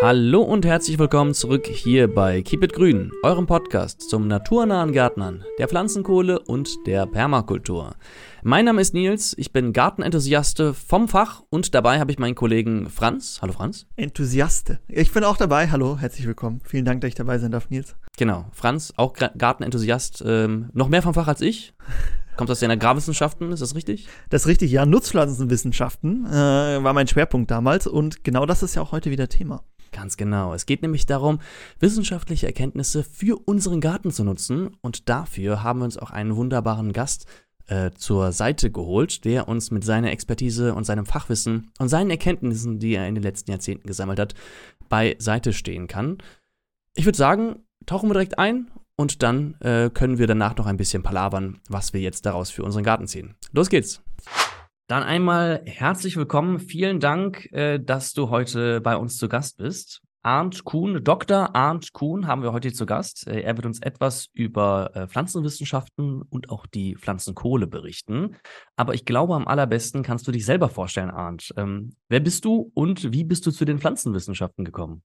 Hallo und herzlich willkommen zurück hier bei Keep It Grün, eurem Podcast zum naturnahen Gärtnern, der Pflanzenkohle und der Permakultur. Mein Name ist Nils, ich bin Gartenenthusiaste vom Fach und dabei habe ich meinen Kollegen Franz. Hallo Franz. Enthusiaste. Ich bin auch dabei. Hallo, herzlich willkommen. Vielen Dank, dass ich dabei sein darf, Nils. Genau, Franz, auch Gartenenthusiast, ähm, noch mehr vom Fach als ich. Kommt aus den Agrarwissenschaften, ist das richtig? Das ist richtig, ja. Nutzpflanzenwissenschaften äh, war mein Schwerpunkt damals und genau das ist ja auch heute wieder Thema. Ganz genau. Es geht nämlich darum, wissenschaftliche Erkenntnisse für unseren Garten zu nutzen. Und dafür haben wir uns auch einen wunderbaren Gast äh, zur Seite geholt, der uns mit seiner Expertise und seinem Fachwissen und seinen Erkenntnissen, die er in den letzten Jahrzehnten gesammelt hat, beiseite stehen kann. Ich würde sagen, tauchen wir direkt ein und dann äh, können wir danach noch ein bisschen palavern, was wir jetzt daraus für unseren Garten ziehen. Los geht's! Dann einmal herzlich willkommen. Vielen Dank, äh, dass du heute bei uns zu Gast bist. Arndt Kuhn, Dr. Arndt Kuhn haben wir heute zu Gast. Äh, er wird uns etwas über äh, Pflanzenwissenschaften und auch die Pflanzenkohle berichten. Aber ich glaube, am allerbesten kannst du dich selber vorstellen, Arndt. Ähm, wer bist du und wie bist du zu den Pflanzenwissenschaften gekommen?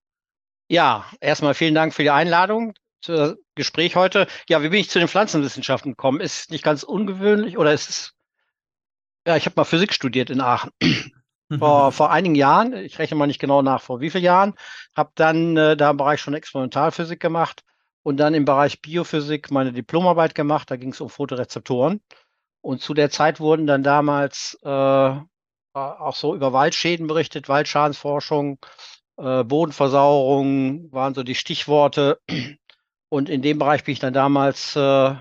Ja, erstmal vielen Dank für die Einladung zum Gespräch heute. Ja, wie bin ich zu den Pflanzenwissenschaften gekommen? Ist nicht ganz ungewöhnlich oder ist es ja, ich habe mal Physik studiert in Aachen. vor, vor einigen Jahren, ich rechne mal nicht genau nach, vor wie vielen Jahren, habe dann äh, da im Bereich schon Experimentalphysik gemacht und dann im Bereich Biophysik meine Diplomarbeit gemacht. Da ging es um Photorezeptoren. Und zu der Zeit wurden dann damals äh, auch so über Waldschäden berichtet, Waldschadensforschung, äh, Bodenversauerung waren so die Stichworte. Und in dem Bereich bin ich dann damals äh,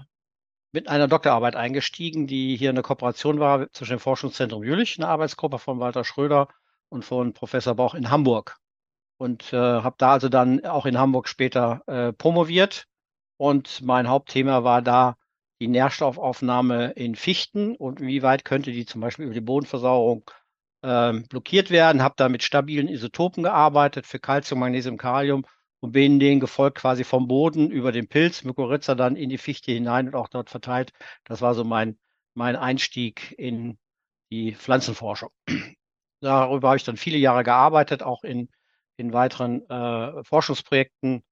mit einer Doktorarbeit eingestiegen, die hier eine Kooperation war zwischen dem Forschungszentrum Jülich, eine Arbeitsgruppe von Walter Schröder und von Professor Bauch in Hamburg. Und äh, habe da also dann auch in Hamburg später äh, promoviert. Und mein Hauptthema war da die Nährstoffaufnahme in Fichten und wie weit könnte die zum Beispiel über die Bodenversauerung äh, blockiert werden. Habe da mit stabilen Isotopen gearbeitet für Calcium, Magnesium, Kalium und bin denen gefolgt quasi vom Boden über den Pilz, Mykorrhiza dann in die Fichte hinein und auch dort verteilt. Das war so mein, mein Einstieg in die Pflanzenforschung. Darüber habe ich dann viele Jahre gearbeitet, auch in, in weiteren äh, Forschungsprojekten.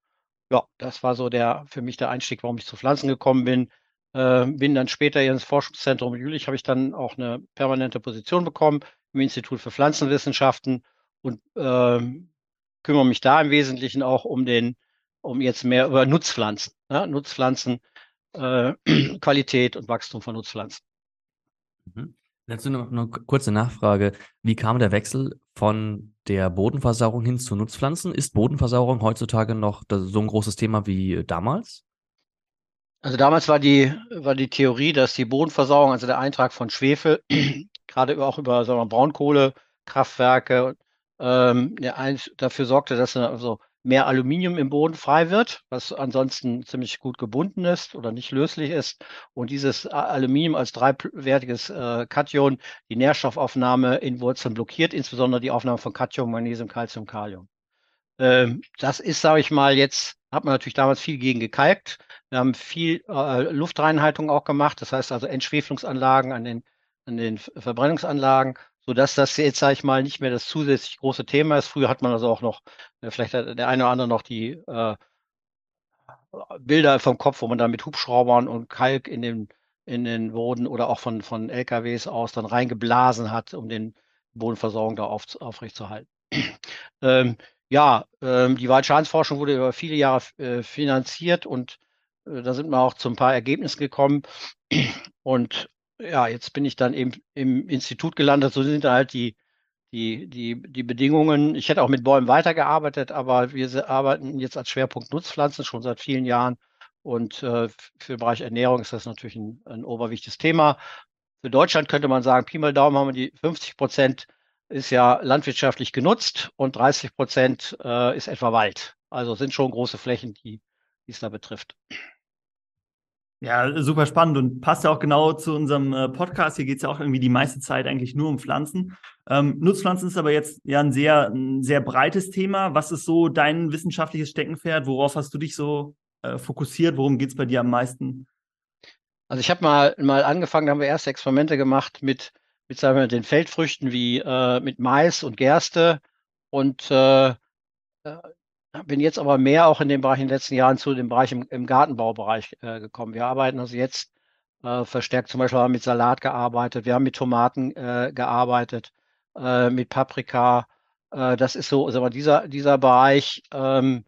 Ja, das war so der für mich der Einstieg, warum ich zu Pflanzen gekommen bin. Äh, bin dann später ins Forschungszentrum Jülich, habe ich dann auch eine permanente Position bekommen im Institut für Pflanzenwissenschaften und äh, kümmere mich da im Wesentlichen auch um den, um jetzt mehr über Nutzpflanzen, ja, Nutzpflanzen, äh, Qualität und Wachstum von Nutzpflanzen. Mhm. Dazu noch eine kurze Nachfrage. Wie kam der Wechsel von der Bodenversauerung hin zu Nutzpflanzen? Ist Bodenversauerung heutzutage noch so ein großes Thema wie damals? Also damals war die, war die Theorie, dass die Bodenversauerung, also der Eintrag von Schwefel, gerade auch über sagen wir, Braunkohlekraftwerke ähm, dafür sorgte, dass also mehr Aluminium im Boden frei wird, was ansonsten ziemlich gut gebunden ist oder nicht löslich ist. Und dieses Aluminium als dreiwertiges äh, Kation die Nährstoffaufnahme in Wurzeln blockiert, insbesondere die Aufnahme von Katium, Magnesium, Calcium, Kalium. Ähm, das ist, sage ich mal, jetzt hat man natürlich damals viel gegen gekalkt. Wir haben viel äh, Luftreinhaltung auch gemacht, das heißt also Entschwefelungsanlagen an den, an den Verbrennungsanlagen sodass das jetzt, sage ich mal, nicht mehr das zusätzlich große Thema ist. Früher hat man also auch noch, äh, vielleicht hat der eine oder andere noch die äh, Bilder vom Kopf, wo man dann mit Hubschraubern und Kalk in den, in den Boden oder auch von, von LKWs aus dann reingeblasen hat, um den Bodenversorgung da auf, aufrechtzuerhalten. ähm, ja, ähm, die Waldschadensforschung wurde über viele Jahre äh, finanziert und äh, da sind wir auch zu ein paar Ergebnissen gekommen. Und ja, jetzt bin ich dann eben im Institut gelandet. So sind halt die, die, die, die Bedingungen. Ich hätte auch mit Bäumen weitergearbeitet, aber wir arbeiten jetzt als Schwerpunkt Nutzpflanzen schon seit vielen Jahren. Und äh, für den Bereich Ernährung ist das natürlich ein, ein oberwichtiges Thema. Für Deutschland könnte man sagen, Pi mal Daumen haben wir die 50 Prozent ist ja landwirtschaftlich genutzt und 30 Prozent äh, ist etwa Wald. Also sind schon große Flächen, die, es da betrifft. Ja, super spannend und passt ja auch genau zu unserem äh, Podcast. Hier geht es ja auch irgendwie die meiste Zeit eigentlich nur um Pflanzen. Ähm, Nutzpflanzen ist aber jetzt ja ein sehr, ein sehr breites Thema. Was ist so dein wissenschaftliches Steckenpferd? Worauf hast du dich so äh, fokussiert? Worum geht es bei dir am meisten? Also ich habe mal, mal angefangen, da haben wir erste Experimente gemacht mit, mit sagen wir, den Feldfrüchten wie äh, mit Mais und Gerste und äh, äh, bin jetzt aber mehr auch in dem Bereich in den letzten Jahren zu dem Bereich im, im Gartenbaubereich äh, gekommen. Wir arbeiten also jetzt äh, verstärkt zum Beispiel haben mit Salat gearbeitet, wir haben mit Tomaten äh, gearbeitet, äh, mit Paprika. Äh, das ist so, also dieser, dieser Bereich, ähm,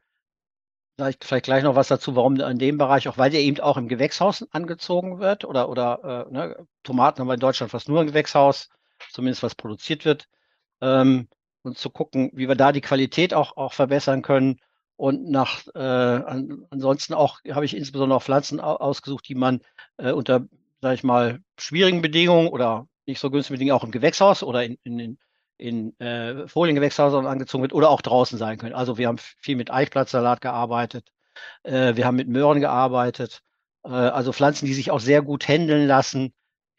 vielleicht, vielleicht gleich noch was dazu, warum in dem Bereich, auch weil der eben auch im Gewächshaus angezogen wird oder, oder äh, ne, Tomaten haben wir in Deutschland fast nur im Gewächshaus, zumindest was produziert wird. Ähm, und zu gucken, wie wir da die Qualität auch, auch verbessern können. Und nach äh, an, ansonsten auch habe ich insbesondere auch Pflanzen ausgesucht, die man äh, unter, sage ich mal, schwierigen Bedingungen oder nicht so günstigen Bedingungen auch im Gewächshaus oder in, in, in, äh, Foliengewächshäusern angezogen wird oder auch draußen sein können. Also wir haben viel mit Eichblattsalat gearbeitet, äh, wir haben mit Möhren gearbeitet, äh, also Pflanzen, die sich auch sehr gut händeln lassen,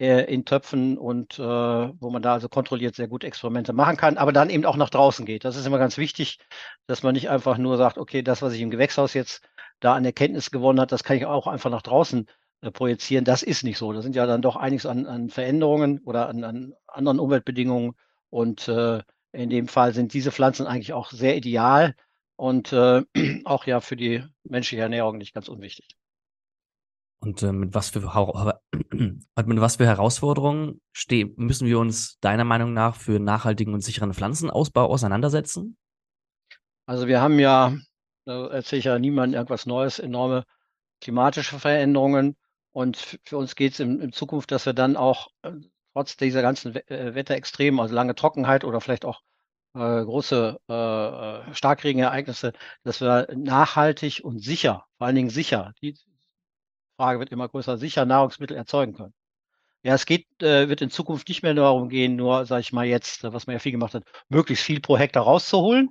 in Töpfen und äh, wo man da also kontrolliert sehr gut Experimente machen kann, aber dann eben auch nach draußen geht. Das ist immer ganz wichtig, dass man nicht einfach nur sagt, okay, das, was ich im Gewächshaus jetzt da an Erkenntnis gewonnen hat, das kann ich auch einfach nach draußen äh, projizieren. Das ist nicht so. Da sind ja dann doch einiges an, an Veränderungen oder an, an, anderen Umweltbedingungen und äh, in dem Fall sind diese Pflanzen eigentlich auch sehr ideal und äh, auch ja für die menschliche Ernährung nicht ganz unwichtig. Und äh, mit, was für, mit was für Herausforderungen müssen wir uns deiner Meinung nach für nachhaltigen und sicheren Pflanzenausbau auseinandersetzen? Also wir haben ja, da erzähle ich ja niemandem irgendwas Neues, enorme klimatische Veränderungen. Und für uns geht es in, in, Zukunft, dass wir dann auch äh, trotz dieser ganzen äh, Wetterextremen, also lange Trockenheit oder vielleicht auch äh, große äh, äh, Starkregenereignisse, dass wir nachhaltig und sicher, vor allen Dingen sicher, die, Frage wird immer größer, sicher Nahrungsmittel erzeugen können. Ja, es geht, äh, wird in Zukunft nicht mehr darum gehen, nur, sage ich mal jetzt, was man ja viel gemacht hat, möglichst viel pro Hektar rauszuholen,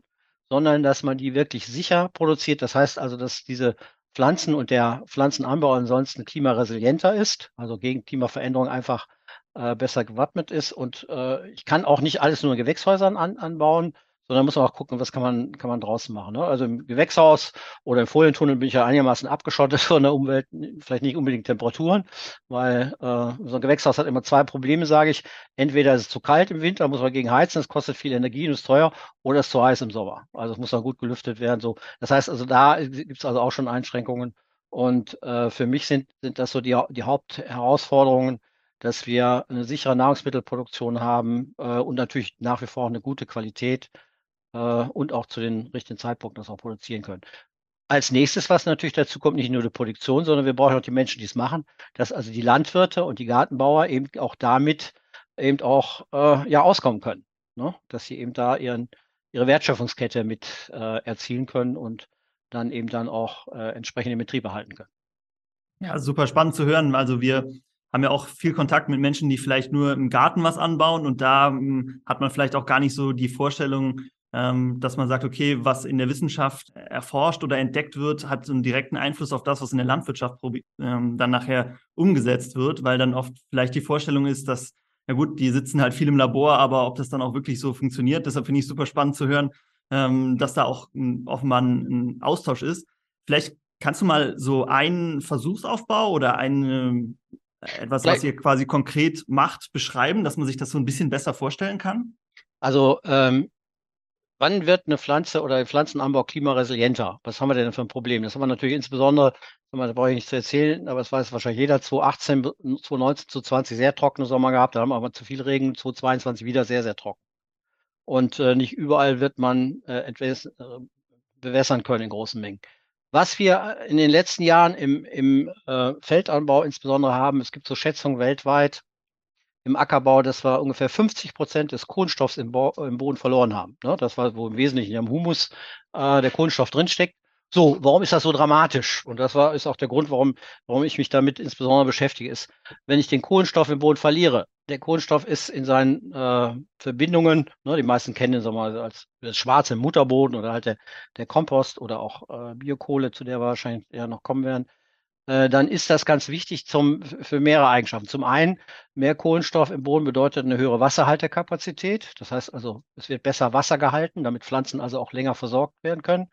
sondern dass man die wirklich sicher produziert. Das heißt also, dass diese Pflanzen und der Pflanzenanbau ansonsten klimaresilienter ist, also gegen Klimaveränderung einfach äh, besser gewappnet ist. Und äh, ich kann auch nicht alles nur in Gewächshäusern an, anbauen, sondern muss man auch gucken, was kann man, kann man draußen machen. Ne? Also im Gewächshaus oder im Folientunnel bin ich ja einigermaßen abgeschottet von der Umwelt, vielleicht nicht unbedingt Temperaturen, weil äh, so ein Gewächshaus hat immer zwei Probleme, sage ich. Entweder ist es zu kalt im Winter, muss man gegen heizen, es kostet viel Energie und ist teuer, oder es ist zu heiß im Sommer. Also es muss dann gut gelüftet werden. So. Das heißt also, da gibt es also auch schon Einschränkungen. Und äh, für mich sind, sind das so die, die Hauptherausforderungen, dass wir eine sichere Nahrungsmittelproduktion haben äh, und natürlich nach wie vor eine gute Qualität äh, und auch zu den richtigen Zeitpunkten das auch produzieren können. Als nächstes, was natürlich dazu kommt, nicht nur die Produktion, sondern wir brauchen auch die Menschen, die es machen, dass also die Landwirte und die Gartenbauer eben auch damit eben auch äh, ja auskommen können, ne? dass sie eben da ihren, ihre Wertschöpfungskette mit äh, erzielen können und dann eben dann auch äh, entsprechende Betriebe halten können. Ja, super spannend zu hören. Also wir haben ja auch viel Kontakt mit Menschen, die vielleicht nur im Garten was anbauen und da hm, hat man vielleicht auch gar nicht so die Vorstellung, ähm, dass man sagt, okay, was in der Wissenschaft erforscht oder entdeckt wird, hat so einen direkten Einfluss auf das, was in der Landwirtschaft ähm, dann nachher umgesetzt wird, weil dann oft vielleicht die Vorstellung ist, dass, ja gut, die sitzen halt viel im Labor, aber ob das dann auch wirklich so funktioniert, deshalb finde ich super spannend zu hören, ähm, dass da auch ein, offenbar ein, ein Austausch ist. Vielleicht kannst du mal so einen Versuchsaufbau oder ein, etwas, was ihr quasi konkret macht, beschreiben, dass man sich das so ein bisschen besser vorstellen kann? Also ähm, Wann wird eine Pflanze oder ein Pflanzenanbau klimaresilienter? Was haben wir denn für ein Problem? Das haben wir natürlich insbesondere, da brauche ich nicht zu erzählen, aber es weiß wahrscheinlich jeder, 2018, 2019, 2020 sehr trockene Sommer gehabt, da haben wir aber zu viel Regen, 2022 wieder sehr, sehr trocken. Und äh, nicht überall wird man äh, äh, bewässern können in großen Mengen. Was wir in den letzten Jahren im, im äh, Feldanbau insbesondere haben, es gibt so Schätzungen weltweit, im Ackerbau, dass wir ungefähr 50 Prozent des Kohlenstoffs im, Bo im Boden verloren haben. Ne? Das war, wo im Wesentlichen im Humus äh, der Kohlenstoff drinsteckt. So, warum ist das so dramatisch? Und das war, ist auch der Grund, warum, warum ich mich damit insbesondere beschäftige, ist, wenn ich den Kohlenstoff im Boden verliere, der Kohlenstoff ist in seinen äh, Verbindungen, ne, die meisten kennen ihn so mal als das schwarze Mutterboden oder halt der, der Kompost oder auch äh, Biokohle, zu der wir wahrscheinlich eher noch kommen werden, dann ist das ganz wichtig zum, für mehrere Eigenschaften. Zum einen, mehr Kohlenstoff im Boden bedeutet eine höhere Wasserhaltekapazität. Das heißt also, es wird besser Wasser gehalten, damit Pflanzen also auch länger versorgt werden können.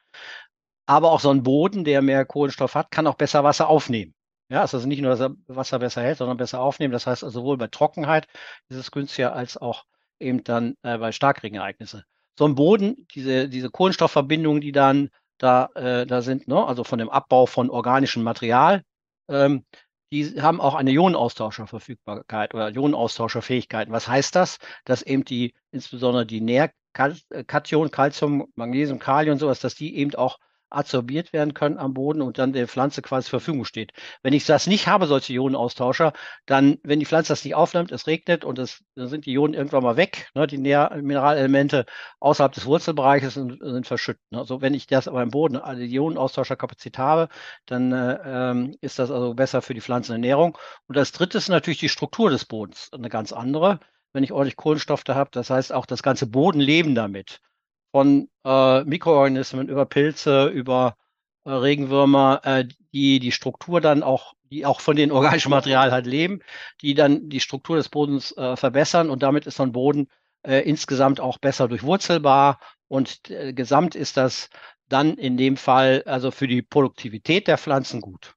Aber auch so ein Boden, der mehr Kohlenstoff hat, kann auch besser Wasser aufnehmen. Ja, ist also nicht nur, dass er Wasser besser hält, sondern besser aufnehmen. Das heißt also sowohl bei Trockenheit ist es günstiger als auch eben dann äh, bei Starkregenereignissen. so ein Boden, diese, diese Kohlenstoffverbindungen, die dann da, äh, da sind, ne? also von dem Abbau von organischem Material, ähm, die haben auch eine Ionenaustauscherverfügbarkeit oder Ionenaustauscherfähigkeiten. Was heißt das? Dass eben die, insbesondere die Nährkation, Calcium, Magnesium, Kalium und sowas, dass die eben auch adsorbiert werden können am Boden und dann der Pflanze quasi zur Verfügung steht. Wenn ich das nicht habe, solche Ionenaustauscher, dann, wenn die Pflanze das nicht aufnimmt, es regnet und es, dann sind die Ionen irgendwann mal weg, ne, die Mineralelemente außerhalb des Wurzelbereiches sind, sind verschüttet. Ne. Also wenn ich das aber im Boden, also Ionenaustauscherkapazität habe, dann äh, ist das also besser für die Pflanzenernährung. Und das dritte ist natürlich die Struktur des Bodens, eine ganz andere wenn ich ordentlich Kohlenstoff da habe. Das heißt, auch das ganze Bodenleben damit von äh, Mikroorganismen über Pilze, über äh, Regenwürmer, äh, die die Struktur dann auch, die auch von den organischen Material halt leben, die dann die Struktur des Bodens äh, verbessern und damit ist so ein Boden äh, insgesamt auch besser durchwurzelbar und äh, gesamt ist das dann in dem Fall also für die Produktivität der Pflanzen gut.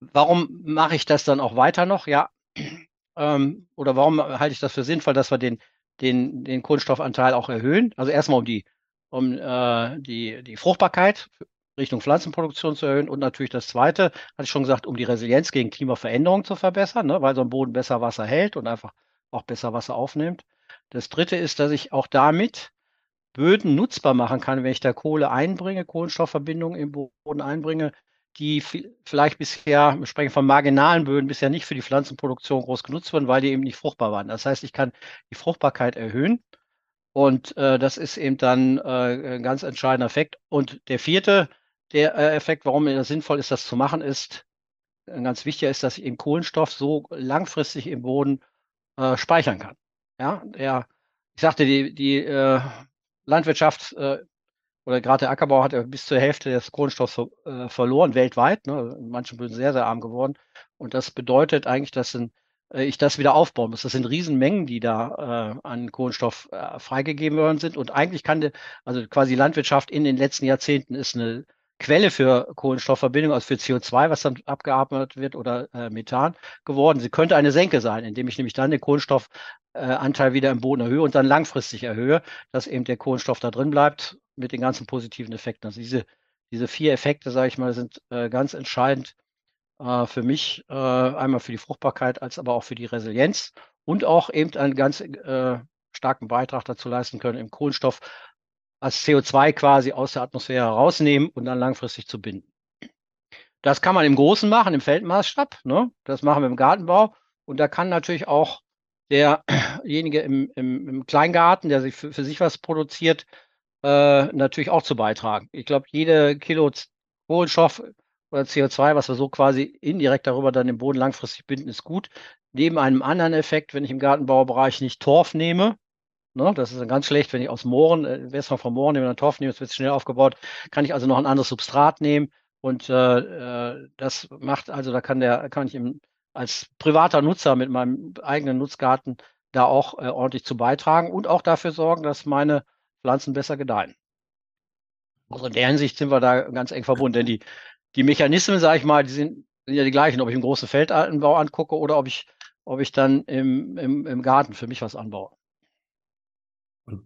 Warum mache ich das dann auch weiter noch? Ja, ähm, oder warum halte ich das für sinnvoll, dass wir den den, den Kohlenstoffanteil auch erhöhen. Also erstmal um die, um äh, die, die Fruchtbarkeit Richtung Pflanzenproduktion zu erhöhen und natürlich das zweite, hatte ich schon gesagt, um die Resilienz gegen Klimaveränderungen zu verbessern, ne, weil so ein Boden besser Wasser hält und einfach auch besser Wasser aufnimmt. Das dritte ist, dass ich auch damit Böden nutzbar machen kann, wenn ich da Kohle einbringe, Kohlenstoffverbindungen im Boden einbringe, die vielleicht bisher, wir sprechen von marginalen Böden, bisher nicht für die Pflanzenproduktion groß genutzt wurden, weil die eben nicht fruchtbar waren. Das heißt, ich kann die Fruchtbarkeit erhöhen und äh, das ist eben dann äh, ein ganz entscheidender Effekt. Und der vierte, der äh, Effekt, warum es sinnvoll ist, das zu machen, ist, ganz wichtiger ist, dass ich eben Kohlenstoff so langfristig im Boden äh, speichern kann. Ja, der, ich sagte, die, die äh, Landwirtschaft äh, oder gerade der Ackerbau hat ja bis zur Hälfte des Kohlenstoffs äh, verloren, weltweit. Ne? In manchen Böden sehr, sehr arm geworden. Und das bedeutet eigentlich, dass ein, äh, ich das wieder aufbauen muss. Das sind Riesenmengen, die da äh, an Kohlenstoff äh, freigegeben worden sind. Und eigentlich kann, de, also quasi Landwirtschaft in den letzten Jahrzehnten ist eine Quelle für Kohlenstoffverbindung, also für CO2, was dann abgeatmet wird oder äh, Methan geworden. Sie könnte eine Senke sein, indem ich nämlich dann den Kohlenstoffanteil wieder im Boden erhöhe und dann langfristig erhöhe, dass eben der Kohlenstoff da drin bleibt mit den ganzen positiven Effekten. Also diese, diese vier Effekte, sage ich mal, sind äh, ganz entscheidend äh, für mich, äh, einmal für die Fruchtbarkeit, als aber auch für die Resilienz und auch eben einen ganz äh, starken Beitrag dazu leisten können, im Kohlenstoff als CO2 quasi aus der Atmosphäre herausnehmen und dann langfristig zu binden. Das kann man im Großen machen, im Feldmaßstab. Ne? Das machen wir im Gartenbau. Und da kann natürlich auch derjenige im, im, im Kleingarten, der sich für, für sich was produziert, äh, natürlich auch zu beitragen. Ich glaube, jede Kilo Kohlenstoff oder CO2, was wir so quasi indirekt darüber dann im Boden langfristig binden, ist gut. Neben einem anderen Effekt, wenn ich im Gartenbaubereich nicht Torf nehme, ne, das ist dann ganz schlecht, wenn ich aus Mooren, äh, erstmal vom Mooren nehme, dann Torf nehme, es wird schnell aufgebaut, kann ich also noch ein anderes Substrat nehmen und äh, äh, das macht, also da kann der, kann ich im, als privater Nutzer mit meinem eigenen Nutzgarten da auch äh, ordentlich zu beitragen und auch dafür sorgen, dass meine Pflanzen besser gedeihen. Also in der Hinsicht sind wir da ganz eng verbunden, denn die, die Mechanismen, sage ich mal, die sind, sind ja die gleichen, ob ich einen großen Feldanbau angucke oder ob ich, ob ich dann im, im, im Garten für mich was anbaue.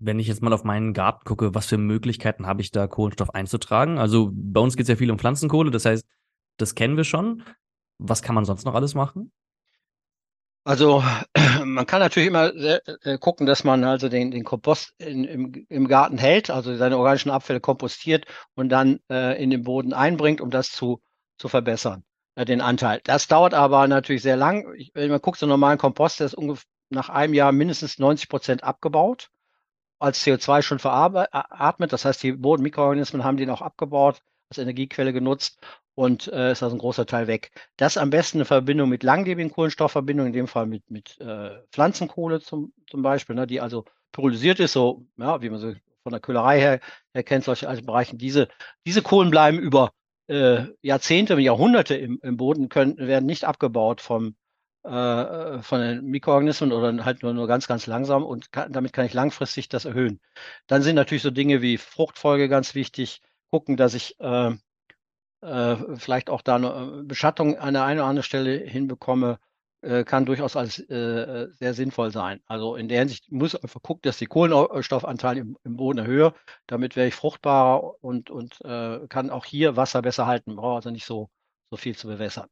Wenn ich jetzt mal auf meinen Garten gucke, was für Möglichkeiten habe ich da, Kohlenstoff einzutragen? Also bei uns geht es ja viel um Pflanzenkohle, das heißt, das kennen wir schon. Was kann man sonst noch alles machen? Also man kann natürlich immer äh, gucken, dass man also den, den Kompost in, im, im Garten hält, also seine organischen Abfälle kompostiert und dann äh, in den Boden einbringt, um das zu, zu verbessern, äh, den Anteil. Das dauert aber natürlich sehr lang. Ich, wenn man guckt, so einen normalen Kompost, der ist ungefähr nach einem Jahr mindestens 90 Prozent abgebaut, als CO2 schon veratmet. Das heißt, die Bodenmikroorganismen haben den auch abgebaut, als Energiequelle genutzt und äh, ist also ein großer Teil weg. Das am besten in Verbindung mit langlebigen Kohlenstoffverbindungen, in dem Fall mit, mit äh, Pflanzenkohle zum, zum Beispiel, ne, die also pyrolysiert ist, so ja, wie man so von der Köhlerei her erkennt, solche alten Bereichen. Diese, diese Kohlen bleiben über äh, Jahrzehnte, Jahrhunderte im, im Boden, können, werden nicht abgebaut vom, äh, von den Mikroorganismen oder halt nur, nur ganz, ganz langsam und kann, damit kann ich langfristig das erhöhen. Dann sind natürlich so Dinge wie Fruchtfolge ganz wichtig, gucken, dass ich äh, äh, vielleicht auch da eine äh, Beschattung an der einen oder anderen Stelle hinbekomme. äh, kann durchaus als sehr sinnvoll sein. Also in der Hinsicht muss einfach gucken, dass die Kohlenstoffanteil im, im Boden erhöhe. Damit wäre ich fruchtbarer und, und kann auch hier Wasser besser halten. Brauche also nicht so, so viel zu bewässern.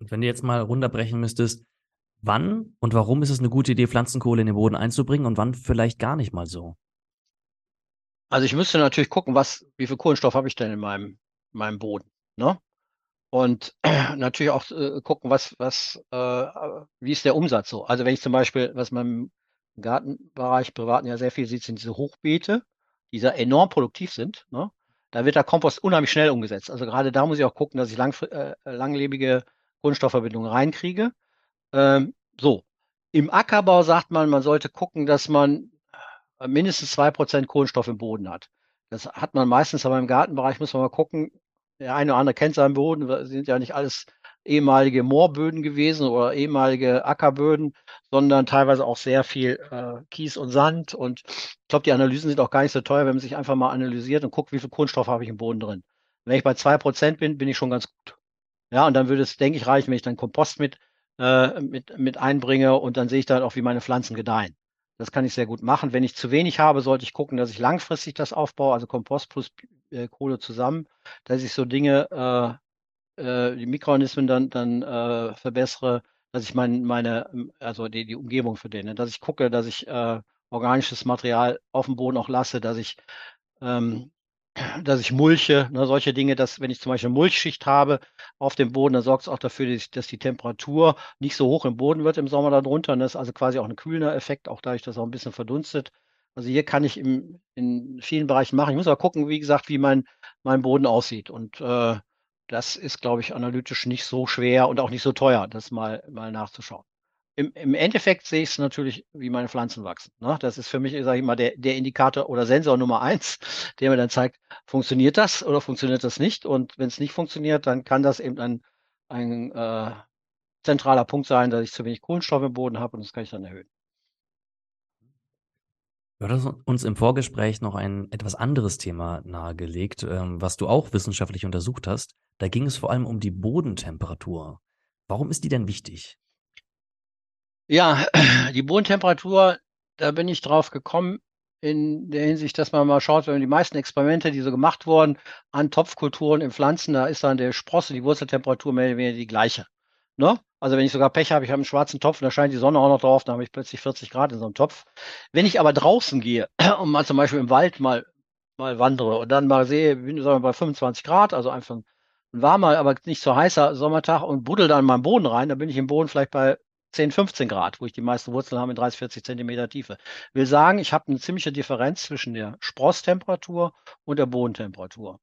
Und wenn du jetzt mal runterbrechen müsstest, wann und warum ist es eine gute Idee, Pflanzenkohle in den Boden einzubringen und wann vielleicht gar nicht mal so? Also ich müsste natürlich gucken, was, wie viel Kohlenstoff habe ich denn in meinem, meinem Boden. Ne? Und natürlich auch äh, gucken, was, was, äh, wie ist der Umsatz so. Also wenn ich zum Beispiel, was man im Gartenbereich privaten ja sehr viel sieht, sind diese Hochbeete, die da enorm produktiv sind. Ne? Da wird der Kompost unheimlich schnell umgesetzt. Also gerade da muss ich auch gucken, dass ich lang, äh, langlebige Kohlenstoffverbindungen reinkriege. Ähm, so. Im Ackerbau sagt man, man sollte gucken, dass man mindestens zwei Prozent Kohlenstoff im Boden hat. Das hat man meistens, aber im Gartenbereich muss man mal gucken. Der eine oder andere kennt seinen Boden, sind ja nicht alles ehemalige Moorböden gewesen oder ehemalige Ackerböden, sondern teilweise auch sehr viel äh, Kies und Sand. Und ich glaube, die Analysen sind auch gar nicht so teuer, wenn man sich einfach mal analysiert und guckt, wie viel Kohlenstoff habe ich im Boden drin. Wenn ich bei zwei Prozent bin, bin ich schon ganz gut. Ja, und dann würde es, denke ich, reichen, wenn ich dann Kompost mit, äh, mit, mit einbringe und dann sehe ich dann auch, wie meine Pflanzen gedeihen. Das kann ich sehr gut machen. Wenn ich zu wenig habe, sollte ich gucken, dass ich langfristig das aufbaue, also Kompost plus äh, Kohle zusammen, dass ich so Dinge, äh, äh, die Mikroorganismen dann, dann äh, verbessere, dass ich mein, meine, also die, die Umgebung für den, dass ich gucke, dass ich äh, organisches Material auf dem Boden auch lasse, dass ich ähm, dass ich mulche, ne, solche Dinge, dass wenn ich zum Beispiel Mulchschicht habe auf dem Boden, dann sorgt es auch dafür, dass, dass, die Temperatur nicht so hoch im Boden wird im Sommer darunter. Und das ist also quasi auch ein kühlender Effekt, auch dadurch, dass es auch ein bisschen verdunstet. Also hier kann ich im, in vielen Bereichen machen. Ich muss aber gucken, wie gesagt, wie mein, mein Boden aussieht. Und äh, das ist, glaube ich, analytisch nicht so schwer und auch nicht so teuer, das mal, mal nachzuschauen im, im Endeffekt sehe ich es natürlich, wie meine Pflanzen wachsen. Ne? Das ist für mich, sage ich mal, der, der Indikator oder Sensor Nummer eins, der mir dann zeigt, funktioniert das oder funktioniert das nicht? Und wenn es nicht funktioniert, dann kann das eben ein, ein äh, zentraler Punkt sein, dass ich zu wenig Kohlenstoff im Boden habe und das kann ich dann erhöhen. Du hast uns im Vorgespräch noch ein etwas anderes Thema nahegelegt, ähm, was du auch wissenschaftlich untersucht hast. Da ging es vor allem um die Bodentemperatur. Warum ist die denn wichtig? Ja, die Bodentemperatur, da bin ich drauf gekommen in der Hinsicht, dass man mal schaut, wenn die meisten Experimente, die so gemacht wurden an Topfkulturen in Pflanzen, da ist dann der Sprosse, die Wurzeltemperatur mehr oder weniger die gleiche. Ne? Also wenn ich sogar Pech habe, ich habe einen schwarzen Topf und da scheint die Sonne auch noch drauf, dann habe ich plötzlich 40 Grad in so einem Topf. Wenn ich aber draußen gehe und mal zum Beispiel im Wald mal, mal wandere und dann mal sehe, bin wir, bei 25 Grad, also einfach ein warmer, aber nicht so heißer Sommertag und buddel dann in meinen Boden rein, dann bin ich im Boden vielleicht bei 10, 15 Grad, wo ich die meisten Wurzeln habe in 30, 40 Zentimeter Tiefe. Will sagen, ich habe eine ziemliche Differenz zwischen der Sprosstemperatur und der Bodentemperatur.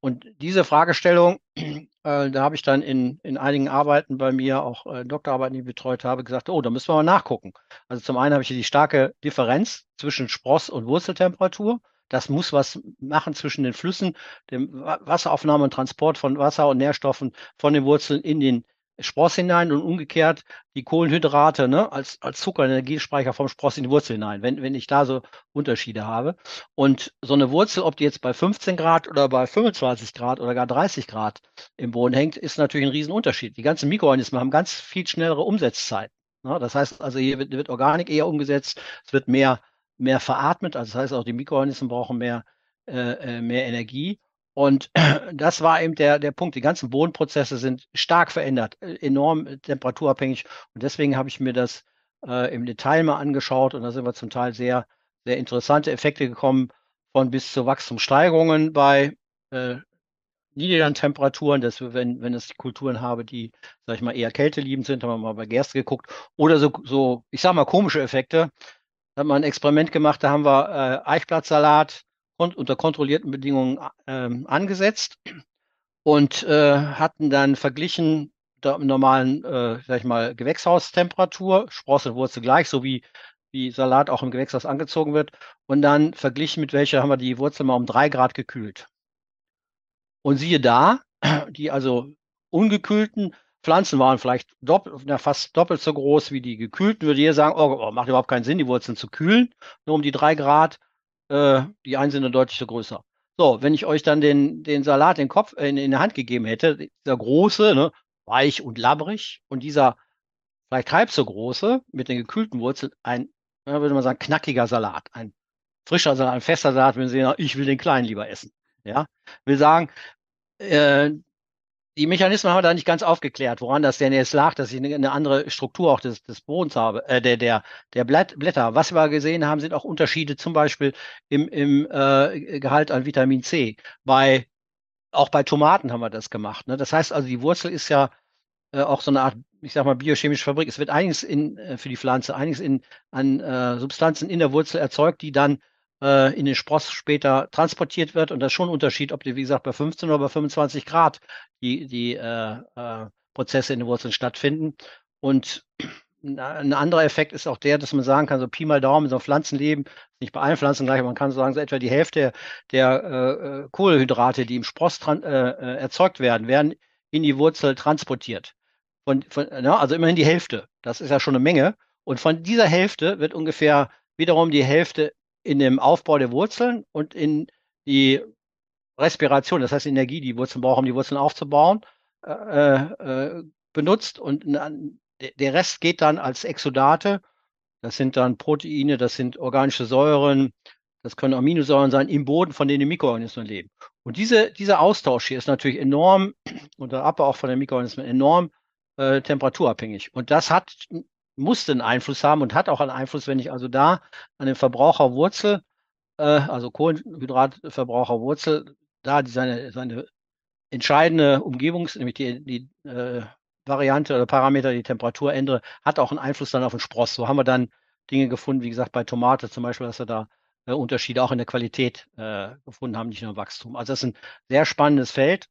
Und diese Fragestellung, äh, da habe ich dann in, in einigen Arbeiten bei mir, auch äh, Doktorarbeiten, die ich betreut habe, gesagt, oh, da müssen wir mal nachgucken. Also zum einen habe ich hier die starke Differenz zwischen Spross- und Wurzeltemperatur. Das muss was machen zwischen den Flüssen, dem Wasseraufnahme und Transport von Wasser und Nährstoffen von den Wurzeln in den Spross hinein und umgekehrt die Kohlenhydrate ne, als, als Zuckerenergiespeicher vom Spross in die Wurzel hinein, wenn, wenn ich da so Unterschiede habe. Und so eine Wurzel, ob die jetzt bei 15 Grad oder bei 25 Grad oder gar 30 Grad im Boden hängt, ist natürlich ein Riesenunterschied. Die ganzen Mikroorganismen haben ganz viel schnellere Umsetzzeiten. Ne? Das heißt also, hier wird, wird Organik eher umgesetzt, es wird mehr, mehr veratmet, also das heißt auch die Mikroorganismen brauchen mehr, äh, äh mehr Energie. Und das war eben der, der Punkt. Die ganzen Bodenprozesse sind stark verändert, äh, enorm äh, temperaturabhängig. Und deswegen habe ich mir das äh, im Detail mal angeschaut. Und da sind wir zum Teil sehr, sehr interessante Effekte gekommen, von bis zu Wachstumssteigerungen bei äh, niedrigen Temperaturen. Das, wenn, wenn es die Kulturen habe, die, sag ich mal, eher kälteliebend sind, haben wir mal bei Gerste geguckt. Oder so, so ich sag mal, komische Effekte. Da hat man ein Experiment gemacht, da haben wir äh, Eichblattsalat unter kontrollierten Bedingungen ähm, angesetzt und äh, hatten dann verglichen der normalen, äh, sag ich mal, Gewächshaustemperatur, Sprosse und Wurzel gleich, so wie, wie Salat auch im Gewächshaus angezogen wird, und dann verglichen mit welcher haben wir die Wurzel mal um drei Grad gekühlt. Und siehe da, die also ungekühlten Pflanzen waren vielleicht doppelt, na, fast doppelt so groß wie die gekühlten, würde jeder sagen, oh, oh, macht überhaupt keinen Sinn, die Wurzeln zu kühlen, nur um die drei Grad. Äh, die dann deutlich größer. So, wenn ich euch dann den, den Salat in, Kopf, in, in der Hand gegeben hätte, dieser große, ne, weich und labbrig und dieser vielleicht halb so große, mit den gekühlten Wurzeln, ein, würde man sagen, knackiger Salat, ein frischer Salat, ein fester Salat, wenn Sie sagen, ich will den kleinen lieber essen. Ja, will sagen, äh, die Mechanismen haben wir da nicht ganz aufgeklärt, woran das denn jetzt lag, dass ich eine, andere Struktur auch des, des Bodens habe, äh, der, der, der Blätter. Was wir gesehen haben, sind auch Unterschiede zum Beispiel im, im äh, Gehalt an Vitamin C. Bei, auch bei Tomaten haben wir das gemacht. Ne? Das heißt also, die Wurzel ist ja äh, auch so eine Art, ich sag mal, biochemische Fabrik. Es wird einiges in, äh, für die Pflanze, einiges in, an äh, Substanzen in der Wurzel erzeugt, die dann äh, in den Spross später transportiert wird. Und das ist schon ein Unterschied, ob die, wie gesagt, bei 15 oder bei 25 Grad die, die äh, äh, Prozesse in den Wurzeln stattfinden. Und ein anderer Effekt ist auch der, dass man sagen kann, so Pi mal Daumen, so ein Pflanzenleben, nicht bei allen Pflanzen gleich, man kann so sagen, so etwa die Hälfte der äh, Kohlenhydrate, die im Spross äh, äh, erzeugt werden, werden in die Wurzel transportiert. Von, von, ja, also immerhin die Hälfte. Das ist ja schon eine Menge. Und von dieser Hälfte wird ungefähr wiederum die Hälfte in dem Aufbau der Wurzeln und in die Respiration, das heißt Energie, die Wurzeln brauchen, um die Wurzeln aufzubauen, äh, äh, benutzt und der Rest geht dann als Exodate. Das sind dann Proteine, das sind organische Säuren, das können Aminosäuren sein im Boden, von denen die Mikroorganismen leben. Und diese, dieser Austausch hier ist natürlich enorm, und der Abbau auch von den Mikroorganismen enorm äh, temperaturabhängig. Und das hat musste einen Einfluss haben und hat auch einen Einfluss, wenn ich also da an den Verbraucherwurzel, äh, also Kohlenhydratverbraucherwurzel, da seine, seine entscheidende Umgebungs-, nämlich die, die äh, Variante oder Parameter, die Temperatur ändere, hat auch einen Einfluss dann auf den Spross. So haben wir dann Dinge gefunden, wie gesagt, bei Tomate zum Beispiel, dass wir da äh, Unterschiede auch in der Qualität äh, gefunden haben, nicht nur im Wachstum. Also das ist ein sehr spannendes Feld.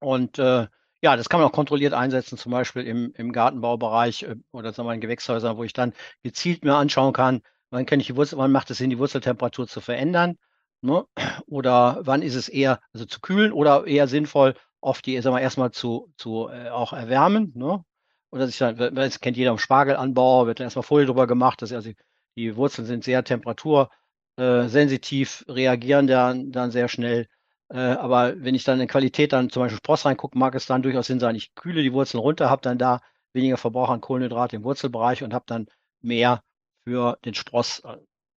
Und äh, ja, das kann man auch kontrolliert einsetzen, zum Beispiel im, im Gartenbaubereich äh, oder sagen wir in Gewächshäusern, wo ich dann gezielt mir anschauen kann, wann kann ich die Wurzel, wann macht es Sinn, die Wurzeltemperatur zu verändern? Ne? Oder wann ist es eher, also zu kühlen oder eher sinnvoll, oft die, sagen wir, erstmal zu, zu äh, auch erwärmen. Ne? Oder sich dann, das kennt jeder im Spargelanbau, wird dann erstmal Folie drüber gemacht, dass also die Wurzeln sind sehr temperatursensitiv, äh, reagieren dann, dann sehr schnell. Äh, aber wenn ich dann in Qualität dann zum Beispiel Spross reingucke, mag es dann durchaus Sinn sein, ich kühle die Wurzeln runter, habe dann da weniger Verbrauch an Kohlenhydrate im Wurzelbereich und habe dann mehr für den Spross.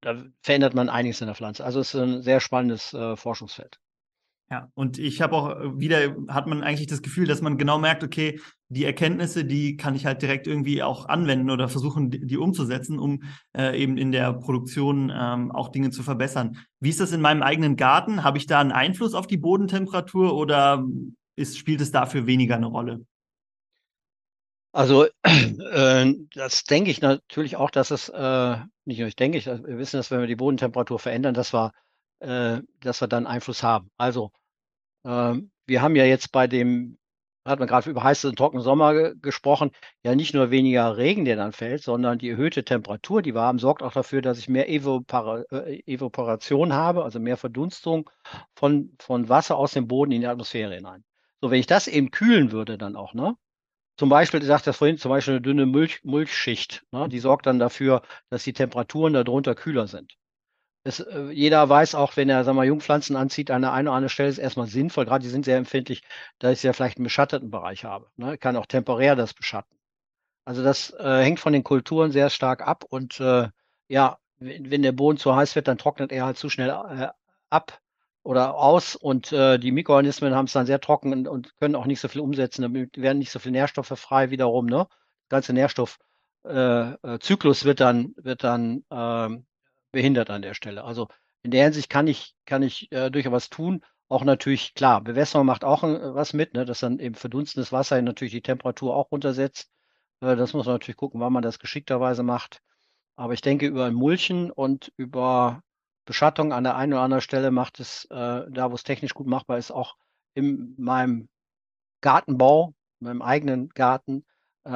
Da verändert man einiges in der Pflanze. Also es ist ein sehr spannendes äh, Forschungsfeld. Ja, und ich habe auch äh, wieder, hat man eigentlich das Gefühl, dass man genau merkt, okay, die Erkenntnisse, die kann ich halt direkt irgendwie auch anwenden oder versuchen, die, die umzusetzen, um äh, eben in der Produktion ähm, auch Dinge zu verbessern. Wie ist das in meinem eigenen Garten? Habe ich da einen Einfluss auf die Bodentemperatur oder ist, spielt es dafür weniger eine Rolle? Also äh, das denke ich natürlich auch, dass es, äh, nicht nur ich denke, wir wissen, dass wenn wir die Bodentemperatur verändern, dass wir, äh, dass wir dann Einfluss haben. Also wir haben ja jetzt bei dem, hat man gerade über heiße und trockene Sommer ge gesprochen, ja nicht nur weniger Regen, der dann fällt, sondern die erhöhte Temperatur, die wir haben, sorgt auch dafür, dass ich mehr Evapora äh, Evaporation habe, also mehr Verdunstung von, von Wasser aus dem Boden in die Atmosphäre hinein. So, wenn ich das eben kühlen würde dann auch, ne? Zum Beispiel, ich sagte das vorhin, zum Beispiel eine dünne Mulch, Mulchschicht, ne? die sorgt dann dafür, dass die Temperaturen darunter kühler sind es, äh, jeder weiß auch, wenn er sag mal, Jungpflanzen anzieht, an der einen oder anderen Stelle ist erstmal sinnvoll, gerade die sind sehr empfindlich, dass ich ja vielleicht einen beschatteten Bereich habe. Ne? Ich kann auch temporär das beschatten. Also das äh, hängt von den Kulturen sehr stark ab und äh, ja, wenn, wenn der Boden zu heiß wird, dann trocknet er halt zu schnell äh, ab oder aus und äh, die Mikroorganismen haben es dann sehr trocken und, und, können auch nicht so viel umsetzen, damit werden nicht so viele Nährstoffe frei wiederum. Ne? Der ganze Nährstoffzyklus äh, wird dann, wird dann ähm, behindert an der Stelle. Also in der Hinsicht kann ich, kann ich äh, durchaus tun. Auch natürlich, klar, Bewässerung macht auch äh, was mit, ne, dass dann eben verdunstenes Wasser natürlich die Temperatur auch runtersetzt. Äh, das muss man natürlich gucken, wann man das geschickterweise macht. Aber ich denke, über Mulchen und über Beschattung an der einen oder anderen Stelle macht es, äh, da wo es technisch gut machbar ist, auch in meinem Gartenbau, in meinem eigenen Garten, äh,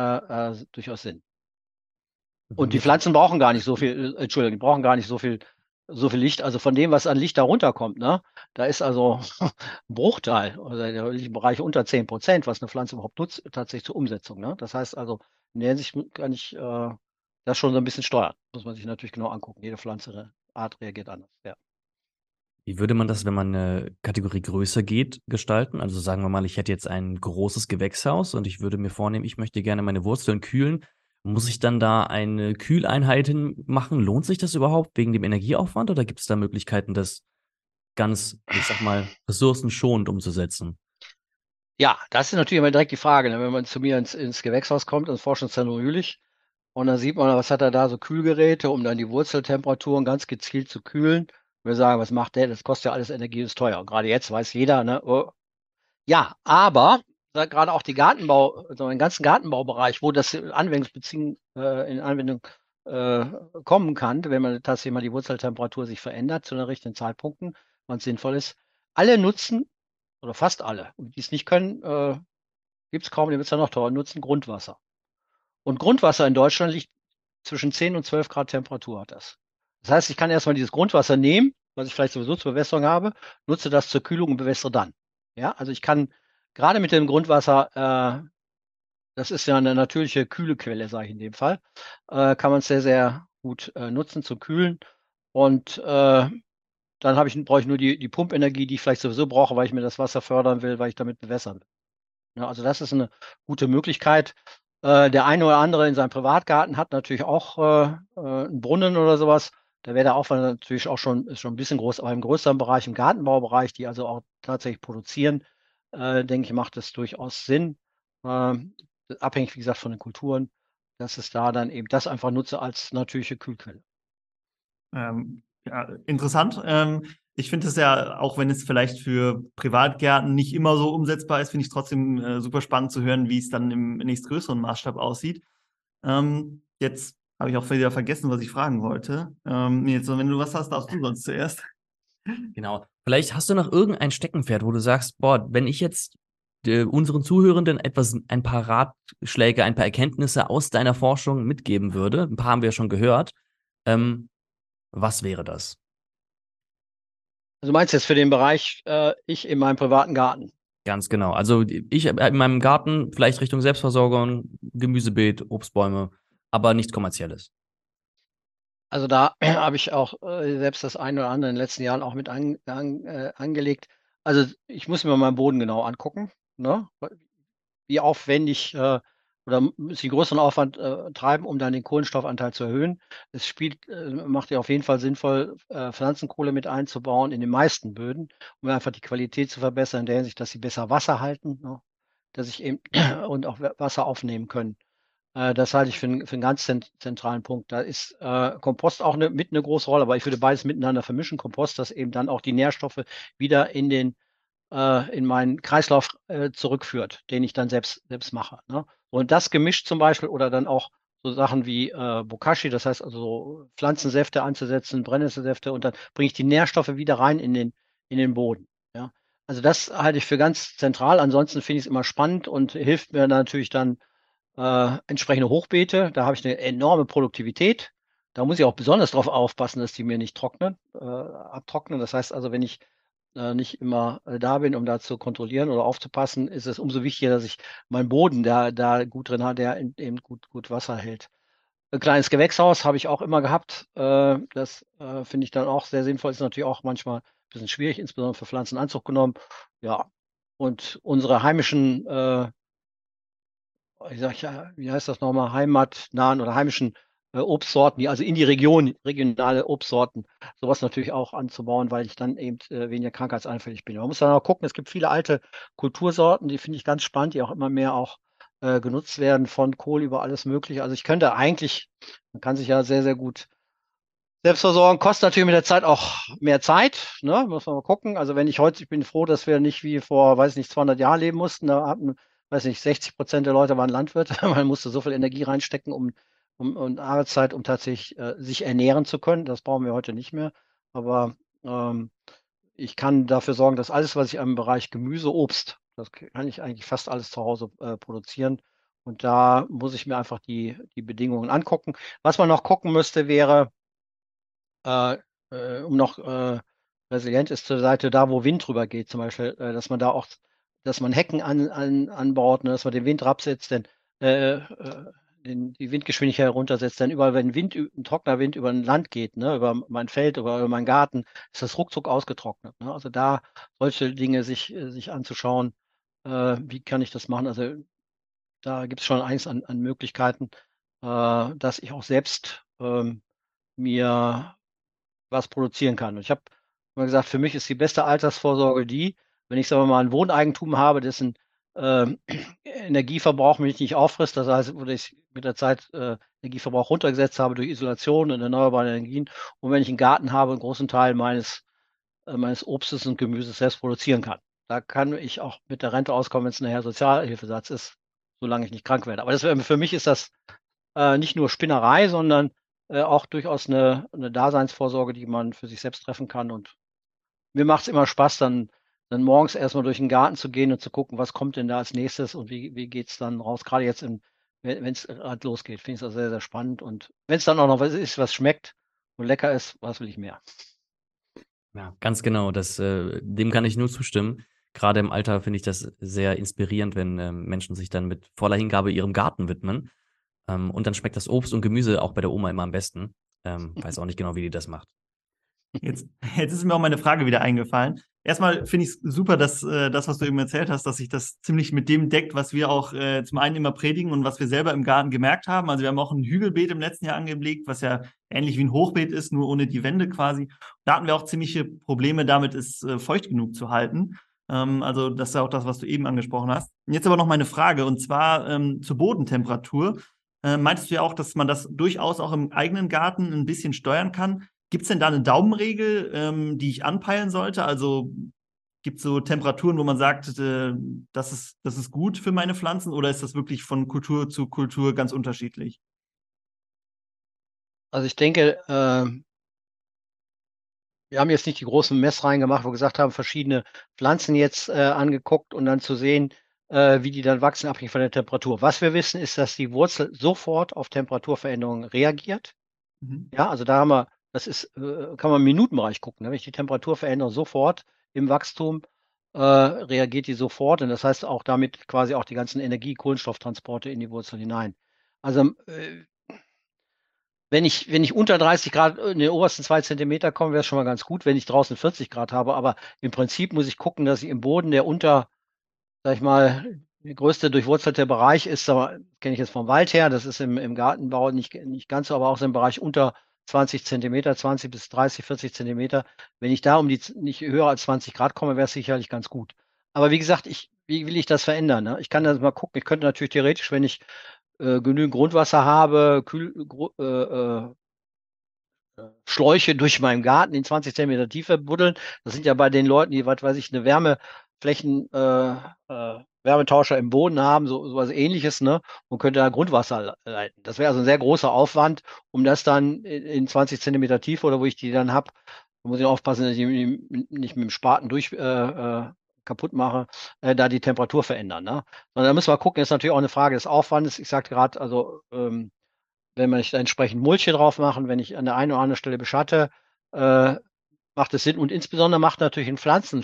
äh, durchaus Sinn. Und die Pflanzen brauchen gar nicht so viel, äh, Entschuldigung, die brauchen gar nicht so viel, so viel Licht. Also von dem, was an Licht da runterkommt, ne, da ist also ein Bruchteil, oder der Bereich unter 10 Prozent, was eine Pflanze überhaupt nutzt, tatsächlich zur Umsetzung. Ne? Das heißt also, in der Hinsicht kann ich äh, das schon so ein bisschen steuern. Muss man sich natürlich genau angucken. Jede Pflanze, Art reagiert anders. Ja. Wie würde man das, wenn man eine Kategorie größer geht, gestalten? Also sagen wir mal, ich hätte jetzt ein großes Gewächshaus und ich würde mir vornehmen, ich möchte gerne meine Wurzeln kühlen. Muss ich dann da eine Kühleinheit machen? Lohnt sich das überhaupt wegen dem Energieaufwand oder gibt es da Möglichkeiten, das ganz, ich sag mal, ressourcenschonend umzusetzen? Ja, das ist natürlich immer direkt die Frage, ne? wenn man zu mir ins, ins Gewächshaus kommt, ins Forschungszentrum Jülich, und dann sieht man, was hat er da so Kühlgeräte, um dann die Wurzeltemperaturen ganz gezielt zu kühlen. Wir sagen, was macht der? Das kostet ja alles Energie, ist teuer. Und gerade jetzt weiß jeder, ne? Oh. Ja, aber gerade auch die Gartenbau, also den ganzen Gartenbaubereich, wo das Anwendungsbeziehung äh, in Anwendung äh, kommen kann, wenn man tatsächlich mal die Wurzeltemperatur sich verändert zu den richtigen Zeitpunkten, wann es sinnvoll ist. Alle nutzen, oder fast alle, die es nicht können, äh, gibt es kaum, die wird es ja noch teuer, nutzen Grundwasser. Und Grundwasser in Deutschland liegt zwischen 10 und 12 Grad Temperatur hat das. Das heißt, ich kann erstmal dieses Grundwasser nehmen, was ich vielleicht sowieso zur Bewässerung habe, nutze das zur Kühlung und bewässere dann. Ja, also ich kann gerade mit dem Grundwasser, äh, das ist ja eine natürliche kühle Quelle, sage ich in dem Fall, äh, kann man es sehr, sehr gut äh, nutzen zum Kühlen. Und äh, dann ich, brauche ich nur die, die Pumpenergie, die ich vielleicht sowieso brauche, weil ich mir das Wasser fördern will, weil ich damit bewässern will. Ja, also das ist eine gute Möglichkeit. Äh, der eine oder andere in seinem Privatgarten hat natürlich auch äh, einen Brunnen oder sowas. Da wäre der Aufwand natürlich auch schon, ist schon ein bisschen groß, aber im größeren Bereich, im Gartenbaubereich, die also auch tatsächlich produzieren, äh, denke ich, macht es durchaus Sinn. Äh, abhängig, wie gesagt, von den Kulturen, dass es da dann eben das einfach nutze als natürliche Kühlquelle. Ähm, ja, interessant. Ähm, ich finde es ja, auch wenn es vielleicht für Privatgärten nicht immer so umsetzbar ist, finde ich trotzdem äh, super spannend zu hören, wie es dann im nächstgrößeren Maßstab aussieht. Ähm, jetzt habe ich auch wieder vergessen, was ich fragen wollte. Ähm, jetzt, wenn du was hast, darfst du sonst zuerst. Genau. Vielleicht hast du noch irgendein Steckenpferd, wo du sagst, boah, wenn ich jetzt äh, unseren Zuhörenden etwas, ein paar Ratschläge, ein paar Erkenntnisse aus deiner Forschung mitgeben würde, ein paar haben wir schon gehört, ähm, was wäre das? Also meinst du jetzt für den Bereich äh, ich in meinem privaten Garten? Ganz genau. Also ich in meinem Garten vielleicht Richtung Selbstversorgung, Gemüsebeet, Obstbäume aber nichts Kommerzielles. Also da habe ich auch äh, selbst das eine oder andere in den letzten Jahren auch mit an, an, äh, angelegt. Also ich muss mir meinen Boden genau angucken, ne? wie aufwendig äh, oder muss ich größeren Aufwand äh, treiben, um dann den Kohlenstoffanteil zu erhöhen. Es spielt, äh, macht ja auf jeden Fall sinnvoll, äh, Pflanzenkohle mit einzubauen in den meisten Böden, um einfach die Qualität zu verbessern, in der Hinsicht, dass sie besser Wasser halten, ne? dass ich eben und auch Wasser aufnehmen können. Äh, das halte ich für, einen, für einen ganz zentralen Punkt. Da ist äh, Kompost auch eine, mit eine große Rolle, aber ich würde beides miteinander vermischen. Kompost, das eben dann auch die Nährstoffe wieder in den äh, in meinen Kreislauf äh, zurückführt, den ich dann selbst selbst mache. Ne? Und das gemischt zum Beispiel oder dann auch so Sachen wie äh, Bokashi, das heißt also so Pflanzensäfte anzusetzen, Brennnesselsäfte und dann bringe ich die Nährstoffe wieder rein in den in den Boden. Ja? Also das halte ich für ganz zentral. Ansonsten finde ich es immer spannend und hilft mir natürlich dann äh, entsprechende Hochbeete. Da habe ich eine enorme Produktivität. Da muss ich auch besonders darauf aufpassen, dass die mir nicht trocknen, äh, abtrocknen. Das heißt also, wenn ich äh, nicht immer äh, da bin, um da zu kontrollieren oder aufzupassen, ist es umso wichtiger, dass ich meinen Boden da, da gut drin habe, der eben gut, gut Wasser hält. Ein kleines Gewächshaus habe ich auch immer gehabt. Äh, das äh, finde ich dann auch sehr sinnvoll. Ist natürlich auch manchmal ein bisschen schwierig, insbesondere für Pflanzenanzug genommen. Ja, und unsere heimischen äh, ich sag ja, wie heißt das nochmal, heimatnahen oder heimischen äh, Obstsorten, die also in die Region, regionale Obstsorten, sowas natürlich auch anzubauen, weil ich dann eben äh, weniger krankheitsanfällig bin. Man muss dann auch gucken, es gibt viele alte Kultursorten, die finde ich ganz spannend, die auch immer mehr auch äh, genutzt werden, von Kohl über alles Mögliche. Also ich könnte eigentlich, man kann sich ja sehr, sehr gut selbst versorgen, kostet natürlich mit der Zeit auch mehr Zeit, ne? muss man mal gucken. Also wenn ich heute, ich bin froh, dass wir nicht wie vor, weiß nicht, 200 Jahren leben mussten, da hatten weiß nicht, 60 Prozent der Leute waren Landwirte. Man musste so viel Energie reinstecken, um, um und Arbeitszeit, um tatsächlich äh, sich ernähren zu können. Das brauchen wir heute nicht mehr. Aber ähm, ich kann dafür sorgen, dass alles, was ich im Bereich Gemüse, Obst, das kann ich eigentlich fast alles zu Hause äh, produzieren. Und da muss ich mir einfach die, die Bedingungen angucken. Was man noch gucken müsste, wäre, äh, äh um noch äh, resilient ist zur Seite, da wo Wind drüber geht, zum Beispiel, äh, dass man da auch dass man Hecken an, an, anbaut, ne, dass man den Wind absetzt, denn äh, äh, den, die Windgeschwindigkeit heruntersetzt, dann überall, wenn Wind, ein trockener Wind über ein Land geht, ne, über mein Feld, über, über meinen Garten, ist das ruckzuck ausgetrocknet. Ne? Also da solche Dinge sich, äh, sich anzuschauen, äh, wie kann ich das machen? Also da gibt es schon eins an, an Möglichkeiten, äh, dass ich auch selbst ähm, mir was produzieren kann. Und ich habe immer gesagt, für mich ist die beste Altersvorsorge die, wenn ich sagen wir mal ein Wohneigentum habe, dessen ähm, Energieverbrauch mich nicht auffrisst, das heißt, wo ich mit der Zeit äh, Energieverbrauch runtergesetzt habe durch Isolation und erneuerbare Energien und wenn ich einen Garten habe, einen großen Teil meines, äh, meines Obstes und Gemüses selbst produzieren kann. Da kann ich auch mit der Rente auskommen, wenn es nachher Sozialhilfesatz ist, solange ich nicht krank werde. Aber das, für mich ist das äh, nicht nur Spinnerei, sondern äh, auch durchaus eine, eine Daseinsvorsorge, die man für sich selbst treffen kann. Und mir macht es immer Spaß, dann, dann morgens erstmal durch den Garten zu gehen und zu gucken, was kommt denn da als nächstes und wie, wie geht es dann raus. Gerade jetzt, wenn es halt losgeht, finde ich das sehr, sehr spannend. Und wenn es dann auch noch was ist, was schmeckt und lecker ist, was will ich mehr? Ja, ganz genau. Das, äh, dem kann ich nur zustimmen. Gerade im Alter finde ich das sehr inspirierend, wenn äh, Menschen sich dann mit voller Hingabe ihrem Garten widmen. Ähm, und dann schmeckt das Obst und Gemüse auch bei der Oma immer am besten. Ähm, weiß auch nicht genau, wie die das macht. Jetzt, jetzt ist mir auch meine Frage wieder eingefallen. Erstmal finde ich es super, dass äh, das, was du eben erzählt hast, dass sich das ziemlich mit dem deckt, was wir auch äh, zum einen immer predigen und was wir selber im Garten gemerkt haben. Also wir haben auch ein Hügelbeet im letzten Jahr angelegt, was ja ähnlich wie ein Hochbeet ist, nur ohne die Wände quasi. Da hatten wir auch ziemliche Probleme damit, es äh, feucht genug zu halten. Ähm, also das ist ja auch das, was du eben angesprochen hast. Jetzt aber noch meine Frage und zwar ähm, zur Bodentemperatur. Äh, meintest du ja auch, dass man das durchaus auch im eigenen Garten ein bisschen steuern kann. Gibt es denn da eine Daumenregel, ähm, die ich anpeilen sollte? Also gibt es so Temperaturen, wo man sagt, äh, das, ist, das ist gut für meine Pflanzen oder ist das wirklich von Kultur zu Kultur ganz unterschiedlich? Also ich denke, äh, wir haben jetzt nicht die großen Messreihen gemacht, wo wir gesagt haben, verschiedene Pflanzen jetzt äh, angeguckt und dann zu sehen, äh, wie die dann wachsen, abhängig von der Temperatur. Was wir wissen, ist, dass die Wurzel sofort auf Temperaturveränderungen reagiert. Mhm. Ja, also da haben wir das ist, äh, kann man im Minutenbereich gucken. Ne? Wenn ich die Temperatur verändere, sofort im Wachstum äh, reagiert die sofort. Und das heißt auch damit quasi auch die ganzen Energie-, Kohlenstofftransporte in die Wurzel hinein. Also äh, wenn ich, wenn ich unter 30 Grad in den obersten zwei Zentimeter komme, wäre es schon mal ganz gut, wenn ich draußen 40 Grad habe. Aber im Prinzip muss ich gucken, dass ich im Boden, der unter, sag ich mal, der größte durchwurzelte Bereich ist, kenne ich jetzt vom Wald her, das ist im, im Gartenbau nicht, nicht ganz so, aber auch so im Bereich unter 20 Zentimeter, 20 bis 30, 40 Zentimeter. Wenn ich da um die nicht höher als 20 Grad komme, wäre es sicherlich ganz gut. Aber wie gesagt, ich, wie will ich das verändern? Ne? Ich kann das mal gucken. Ich könnte natürlich theoretisch, wenn ich äh, genügend Grundwasser habe, Kühl, äh, äh, Schläuche durch meinen Garten in 20 Zentimeter Tiefe buddeln. Das sind ja bei den Leuten, die, was weiß ich, eine Wärmeflächen, äh, äh, Wärmetauscher im Boden haben, so, so was ähnliches, ne? Und könnte da Grundwasser leiten. Das wäre also ein sehr großer Aufwand, um das dann in, in 20 Zentimeter Tiefe oder wo ich die dann habe, da muss ich aufpassen, dass ich nicht mit dem Spaten durch äh, äh, kaputt mache, äh, da die Temperatur verändern. Ne? Sondern da müssen wir gucken, ist natürlich auch eine Frage des Aufwandes. Ich sagte gerade, also ähm, wenn man nicht entsprechend Mulch hier drauf machen, wenn ich an der einen oder anderen Stelle beschatte, äh, macht es Sinn. Und insbesondere macht natürlich in Pflanzen,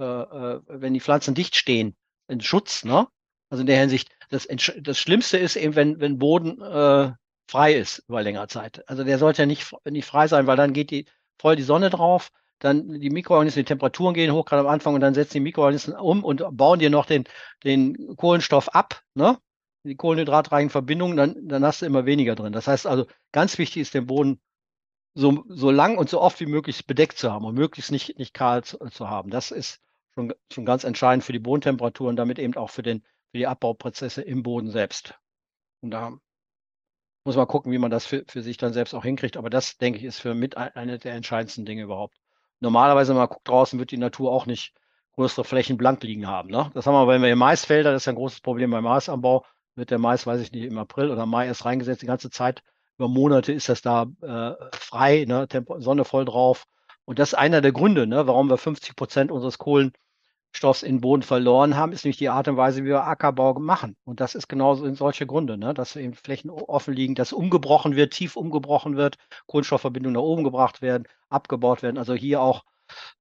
äh, äh, wenn die Pflanzen dicht stehen, ein Schutz, ne? Also in der Hinsicht, das, das Schlimmste ist eben, wenn, wenn Boden äh, frei ist über längere Zeit. Also der sollte ja nicht, nicht frei sein, weil dann geht die voll die Sonne drauf, dann die Mikroorganismen, die Temperaturen gehen hoch, gerade am Anfang, und dann setzen die Mikroorganismen um und bauen dir noch den, den Kohlenstoff ab, ne? Die kohlenhydratreichen Verbindungen, dann, dann hast du immer weniger drin. Das heißt also, ganz wichtig ist, den Boden so, so lang und so oft wie möglich bedeckt zu haben und möglichst nicht, nicht kahl zu, zu haben. Das ist schon, schon ganz entscheidend für die Bodentemperatur und damit eben auch für, den, für die Abbauprozesse im Boden selbst. Und da muss man gucken, wie man das für, für sich dann selbst auch hinkriegt. Aber das, denke ich, ist für mit eine der entscheidendsten Dinge überhaupt. Normalerweise, wenn man guckt draußen, wird die Natur auch nicht größere Flächen blank liegen haben. Ne? Das haben wir, wenn wir hier Maisfelder, das ist ein großes Problem beim Maisanbau, wird der Mais, weiß ich nicht, im April oder Mai erst reingesetzt, die ganze Zeit. Über Monate ist das da äh, frei, ne? Sonne voll drauf. Und das ist einer der Gründe, ne, warum wir 50 Prozent unseres Kohlenstoffs in den Boden verloren haben, ist nämlich die Art und Weise, wie wir Ackerbau machen. Und das ist genauso in solche Gründe, ne, dass eben Flächen offen liegen, dass umgebrochen wird, tief umgebrochen wird, Kohlenstoffverbindungen nach oben gebracht werden, abgebaut werden. Also hier auch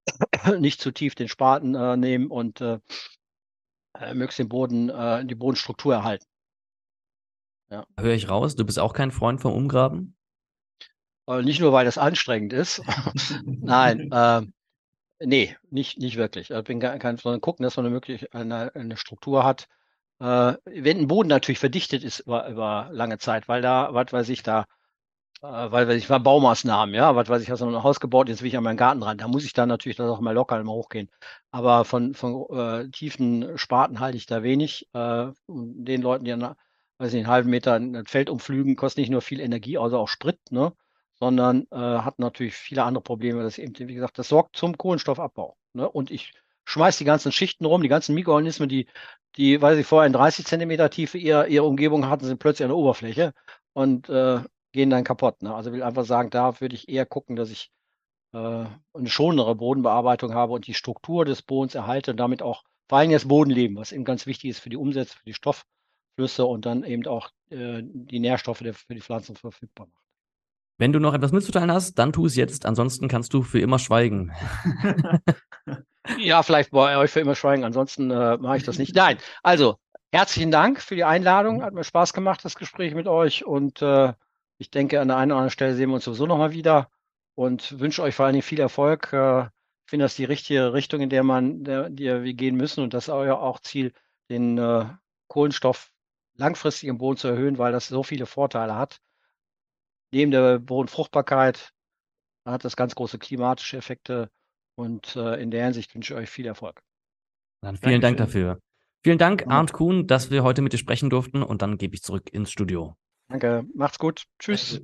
nicht zu tief den Spaten äh, nehmen und äh, äh möglichst den Boden, äh, die Bodenstruktur erhalten. Ja. Höre ich raus, du bist auch kein Freund vom Umgraben? Äh, nicht nur, weil das anstrengend ist. Nein, äh, nee, nicht, nicht wirklich. Ich bin kein, sondern gucken, dass man eine, möglich, eine, eine Struktur hat. Äh, wenn ein Boden natürlich verdichtet ist über, über lange Zeit, weil da, was weiß ich, da äh, weil ich war Baumaßnahmen, ja, was weiß ich, hast du ein Haus gebaut, jetzt will ich an meinen Garten ran. Da muss ich dann natürlich das auch mal locker immer hochgehen. Aber von, von äh, tiefen Spaten halte ich da wenig. Äh, den Leuten, die an, weiß nicht, einen halben Meter ein Feld umflügen, kostet nicht nur viel Energie, also auch Sprit, ne? Sondern äh, hat natürlich viele andere Probleme. Das eben, wie gesagt, das sorgt zum Kohlenstoffabbau. Ne? Und ich schmeiße die ganzen Schichten rum, die ganzen Mikroorganismen, die, die, weil sie vorher in 30 Zentimeter Tiefe ihre, ihre Umgebung hatten, sind plötzlich an der Oberfläche. Und äh, gehen dann kaputt. Ne? Also will einfach sagen, da würde ich eher gucken, dass ich äh, eine schonere Bodenbearbeitung habe und die Struktur des Bodens erhalte und damit auch vor allem das Bodenleben, was eben ganz wichtig ist für die Umsätze, für die Stoffflüsse und dann eben auch äh, die Nährstoffe der, für die Pflanzen verfügbar macht. Wenn du noch etwas mitzuteilen hast, dann tu es jetzt. Ansonsten kannst du für immer schweigen. ja, vielleicht bei euch für immer schweigen. Ansonsten äh, mache ich das nicht. Nein, also herzlichen Dank für die Einladung. Hat mir Spaß gemacht, das Gespräch mit euch. Und äh, ich denke, an der einen oder anderen Stelle sehen wir uns sowieso nochmal wieder und wünsche euch vor allen Dingen viel Erfolg. Äh, ich finde das die richtige Richtung, in der man, der, die wir gehen müssen und das ist euer auch Ziel, den äh, Kohlenstoff langfristig im Boden zu erhöhen, weil das so viele Vorteile hat. Neben der Bodenfruchtbarkeit hat das ganz große klimatische Effekte und äh, in der Hinsicht wünsche ich euch viel Erfolg. Dann vielen Dankeschön. Dank dafür. Vielen Dank, Arndt Kuhn, dass wir heute mit dir sprechen durften und dann gebe ich zurück ins Studio. Danke, macht's gut. Tschüss.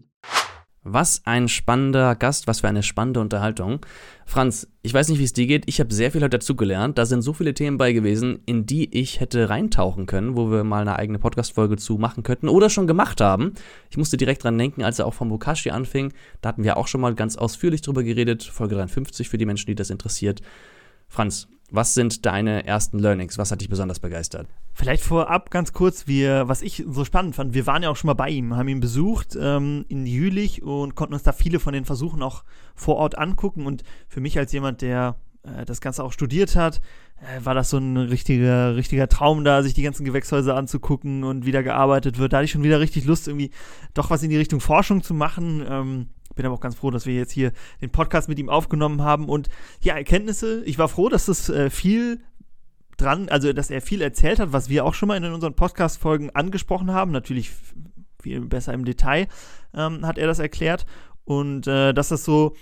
Was ein spannender Gast, was für eine spannende Unterhaltung. Franz, ich weiß nicht, wie es dir geht. Ich habe sehr viel heute dazugelernt. Da sind so viele Themen bei gewesen, in die ich hätte reintauchen können, wo wir mal eine eigene Podcast-Folge zu machen könnten oder schon gemacht haben. Ich musste direkt dran denken, als er auch vom Bokashi anfing. Da hatten wir auch schon mal ganz ausführlich drüber geredet. Folge 53 für die Menschen, die das interessiert. Franz, was sind deine ersten Learnings? Was hat dich besonders begeistert? Vielleicht vorab ganz kurz, wir, was ich so spannend fand, wir waren ja auch schon mal bei ihm, haben ihn besucht ähm, in Jülich und konnten uns da viele von den Versuchen auch vor Ort angucken. Und für mich als jemand, der äh, das Ganze auch studiert hat, war das so ein richtiger, richtiger Traum da, sich die ganzen Gewächshäuser anzugucken und wie da gearbeitet wird. Da hatte ich schon wieder richtig Lust, irgendwie doch was in die Richtung Forschung zu machen. Ähm, bin aber auch ganz froh, dass wir jetzt hier den Podcast mit ihm aufgenommen haben. Und ja, Erkenntnisse, ich war froh, dass das äh, viel dran, also dass er viel erzählt hat, was wir auch schon mal in unseren Podcast-Folgen angesprochen haben. Natürlich viel besser im Detail ähm, hat er das erklärt. Und äh, dass das so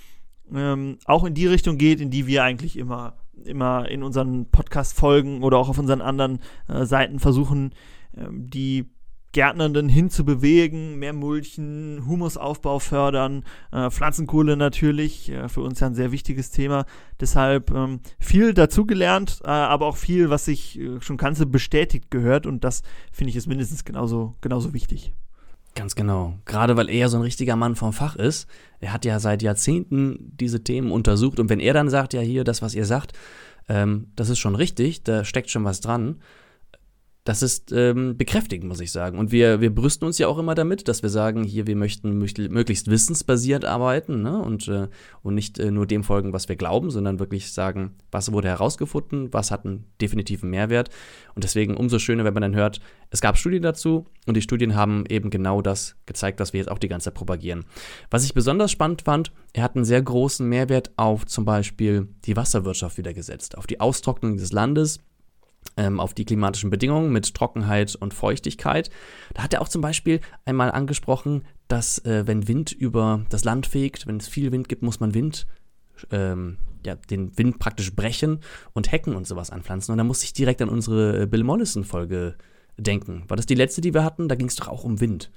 ähm, auch in die Richtung geht, in die wir eigentlich immer, immer in unseren Podcast-Folgen oder auch auf unseren anderen äh, Seiten versuchen, ähm, die Gärtnernden hinzubewegen, mehr Mulchen, Humusaufbau fördern, äh, Pflanzenkohle natürlich, äh, für uns ja ein sehr wichtiges Thema. Deshalb ähm, viel dazugelernt, äh, aber auch viel, was ich äh, schon kannte, bestätigt gehört und das finde ich ist mindestens genauso, genauso wichtig. Ganz genau. Gerade weil er so ein richtiger Mann vom Fach ist. Er hat ja seit Jahrzehnten diese Themen untersucht und wenn er dann sagt, ja hier, das, was ihr sagt, ähm, das ist schon richtig, da steckt schon was dran, das ist ähm, bekräftigend, muss ich sagen. Und wir, wir brüsten uns ja auch immer damit, dass wir sagen, hier, wir möchten möglichst wissensbasiert arbeiten ne? und, äh, und nicht äh, nur dem folgen, was wir glauben, sondern wirklich sagen, was wurde herausgefunden, was hat einen definitiven Mehrwert. Und deswegen umso schöner, wenn man dann hört, es gab Studien dazu und die Studien haben eben genau das gezeigt, was wir jetzt auch die ganze Zeit propagieren. Was ich besonders spannend fand, er hat einen sehr großen Mehrwert auf zum Beispiel die Wasserwirtschaft wieder gesetzt, auf die Austrocknung des Landes auf die klimatischen Bedingungen mit Trockenheit und Feuchtigkeit. Da hat er auch zum Beispiel einmal angesprochen, dass äh, wenn Wind über das Land fegt, wenn es viel Wind gibt, muss man Wind, ähm, ja, den Wind praktisch brechen und Hecken und sowas anpflanzen. Und da muss ich direkt an unsere Bill Mollison-Folge denken. War das die letzte, die wir hatten? Da ging es doch auch um Wind.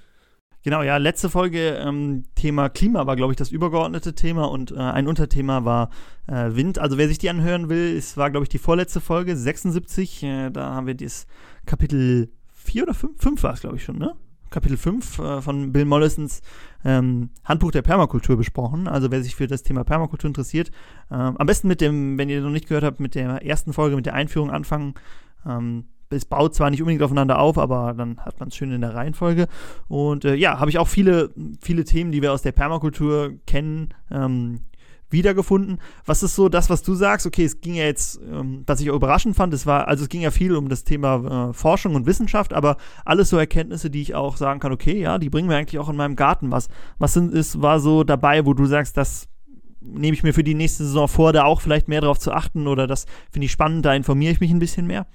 Genau, ja, letzte Folge ähm, Thema Klima war, glaube ich, das übergeordnete Thema und äh, ein Unterthema war äh, Wind. Also wer sich die anhören will, es war, glaube ich, die vorletzte Folge, 76. Äh, da haben wir das Kapitel 4 oder 5, 5 war es, glaube ich, schon, ne? Kapitel 5 äh, von Bill Mollisons ähm, Handbuch der Permakultur besprochen. Also wer sich für das Thema Permakultur interessiert, ähm, am besten mit dem, wenn ihr noch nicht gehört habt, mit der ersten Folge, mit der Einführung anfangen. Ähm, es baut zwar nicht unbedingt aufeinander auf, aber dann hat man es schön in der Reihenfolge. Und äh, ja, habe ich auch viele, viele Themen, die wir aus der Permakultur kennen, ähm, wiedergefunden. Was ist so das, was du sagst? Okay, es ging ja jetzt, ähm, was ich auch überraschend fand, es war, also es ging ja viel um das Thema äh, Forschung und Wissenschaft, aber alles so Erkenntnisse, die ich auch sagen kann, okay, ja, die bringen mir eigentlich auch in meinem Garten was. Was sind, ist, war so dabei, wo du sagst, das nehme ich mir für die nächste Saison vor, da auch vielleicht mehr drauf zu achten oder das finde ich spannend, da informiere ich mich ein bisschen mehr?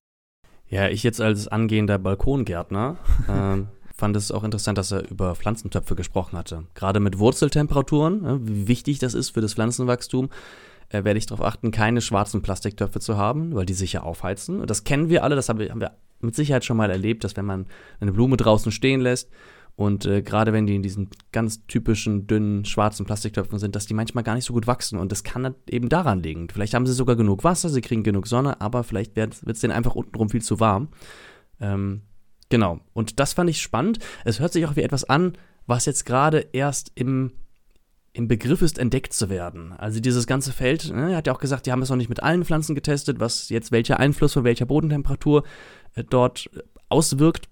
Ja, ich jetzt als angehender Balkongärtner ähm, fand es auch interessant, dass er über Pflanzentöpfe gesprochen hatte. Gerade mit Wurzeltemperaturen, ne, wie wichtig das ist für das Pflanzenwachstum, äh, werde ich darauf achten, keine schwarzen Plastiktöpfe zu haben, weil die sicher aufheizen. Und das kennen wir alle, das haben wir mit Sicherheit schon mal erlebt, dass wenn man eine Blume draußen stehen lässt und äh, gerade wenn die in diesen ganz typischen, dünnen, schwarzen Plastiktöpfen sind, dass die manchmal gar nicht so gut wachsen. Und das kann eben daran liegen. Vielleicht haben sie sogar genug Wasser, sie kriegen genug Sonne, aber vielleicht wird es denen einfach untenrum viel zu warm. Ähm, genau. Und das fand ich spannend. Es hört sich auch wie etwas an, was jetzt gerade erst im, im Begriff ist, entdeckt zu werden. Also dieses ganze Feld, ne, er hat ja auch gesagt, die haben es noch nicht mit allen Pflanzen getestet, was jetzt welcher Einfluss von welcher Bodentemperatur äh, dort auswirkt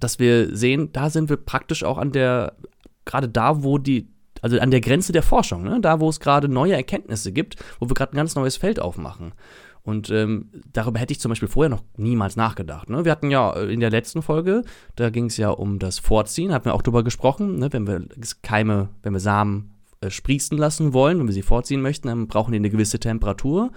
dass wir sehen, da sind wir praktisch auch an der, gerade da, wo die, also an der Grenze der Forschung, ne? da, wo es gerade neue Erkenntnisse gibt, wo wir gerade ein ganz neues Feld aufmachen. Und ähm, darüber hätte ich zum Beispiel vorher noch niemals nachgedacht. Ne? Wir hatten ja äh, in der letzten Folge, da ging es ja um das Vorziehen, hatten wir auch drüber gesprochen, ne? wenn wir Keime, wenn wir Samen äh, sprießen lassen wollen, wenn wir sie vorziehen möchten, dann brauchen die eine gewisse Temperatur.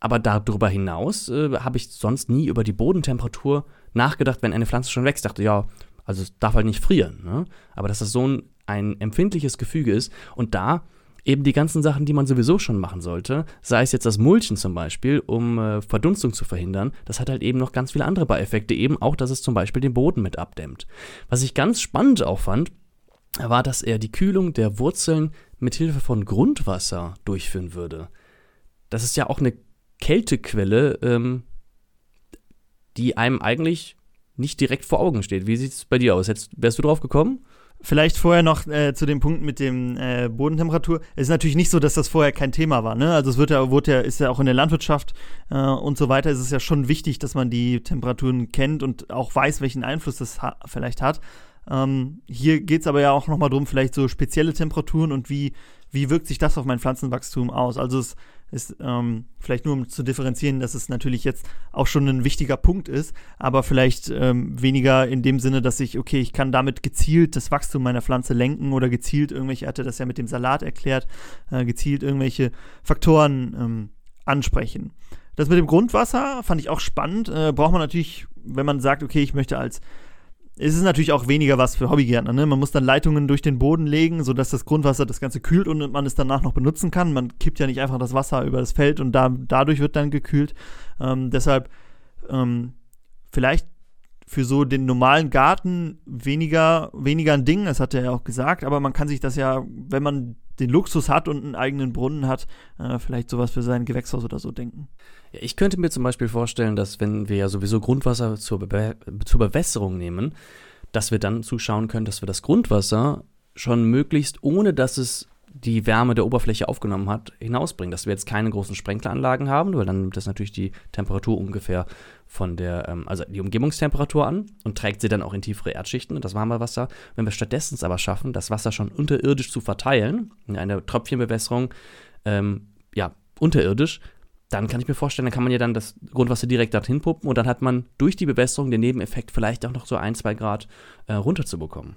Aber darüber hinaus äh, habe ich sonst nie über die Bodentemperatur nachgedacht, wenn eine Pflanze schon wächst. Dachte, ja, also es darf halt nicht frieren. Ne? Aber dass das so ein, ein empfindliches Gefüge ist und da eben die ganzen Sachen, die man sowieso schon machen sollte, sei es jetzt das Mulchen zum Beispiel, um äh, Verdunstung zu verhindern, das hat halt eben noch ganz viele andere Beieffekte, eben auch, dass es zum Beispiel den Boden mit abdämmt. Was ich ganz spannend auch fand, war, dass er die Kühlung der Wurzeln mit Hilfe von Grundwasser durchführen würde. Das ist ja auch eine Kältequelle, ähm, die einem eigentlich nicht direkt vor Augen steht. Wie sieht es bei dir aus? Jetzt, wärst du drauf gekommen? Vielleicht vorher noch äh, zu dem Punkt mit dem äh, Bodentemperatur. Es ist natürlich nicht so, dass das vorher kein Thema war. Ne? Also es wird ja, wurde ja, ist ja auch in der Landwirtschaft äh, und so weiter, ist es ja schon wichtig, dass man die Temperaturen kennt und auch weiß, welchen Einfluss das ha vielleicht hat. Ähm, hier geht es aber ja auch nochmal darum, vielleicht so spezielle Temperaturen und wie, wie wirkt sich das auf mein Pflanzenwachstum aus. Also es ist ähm, vielleicht nur um zu differenzieren, dass es natürlich jetzt auch schon ein wichtiger Punkt ist, aber vielleicht ähm, weniger in dem Sinne, dass ich, okay, ich kann damit gezielt das Wachstum meiner Pflanze lenken oder gezielt irgendwelche, hatte das ja mit dem Salat erklärt, äh, gezielt irgendwelche Faktoren ähm, ansprechen. Das mit dem Grundwasser fand ich auch spannend. Äh, braucht man natürlich, wenn man sagt, okay, ich möchte als es ist natürlich auch weniger was für Hobbygärtner. Ne? Man muss dann Leitungen durch den Boden legen, sodass das Grundwasser das Ganze kühlt und man es danach noch benutzen kann. Man kippt ja nicht einfach das Wasser über das Feld und da, dadurch wird dann gekühlt. Ähm, deshalb ähm, vielleicht für so den normalen Garten weniger, weniger ein Ding, das hat er ja auch gesagt, aber man kann sich das ja, wenn man den Luxus hat und einen eigenen Brunnen hat, äh, vielleicht sowas für sein Gewächshaus oder so denken. Ich könnte mir zum Beispiel vorstellen, dass wenn wir ja sowieso Grundwasser zur, Be zur Bewässerung nehmen, dass wir dann zuschauen können, dass wir das Grundwasser schon möglichst, ohne dass es die Wärme der Oberfläche aufgenommen hat, hinausbringen. Dass wir jetzt keine großen Sprenkleranlagen haben, weil dann nimmt das natürlich die Temperatur ungefähr von der, ähm, also die Umgebungstemperatur an und trägt sie dann auch in tiefere Erdschichten, das warme Wasser. Wenn wir stattdessen es aber schaffen, das Wasser schon unterirdisch zu verteilen, in einer Tröpfchenbewässerung, ähm, ja, unterirdisch, dann kann ich mir vorstellen, dann kann man ja dann das Grundwasser direkt dorthin pumpen und dann hat man durch die Bewässerung den Nebeneffekt vielleicht auch noch so ein, zwei Grad äh, runterzubekommen.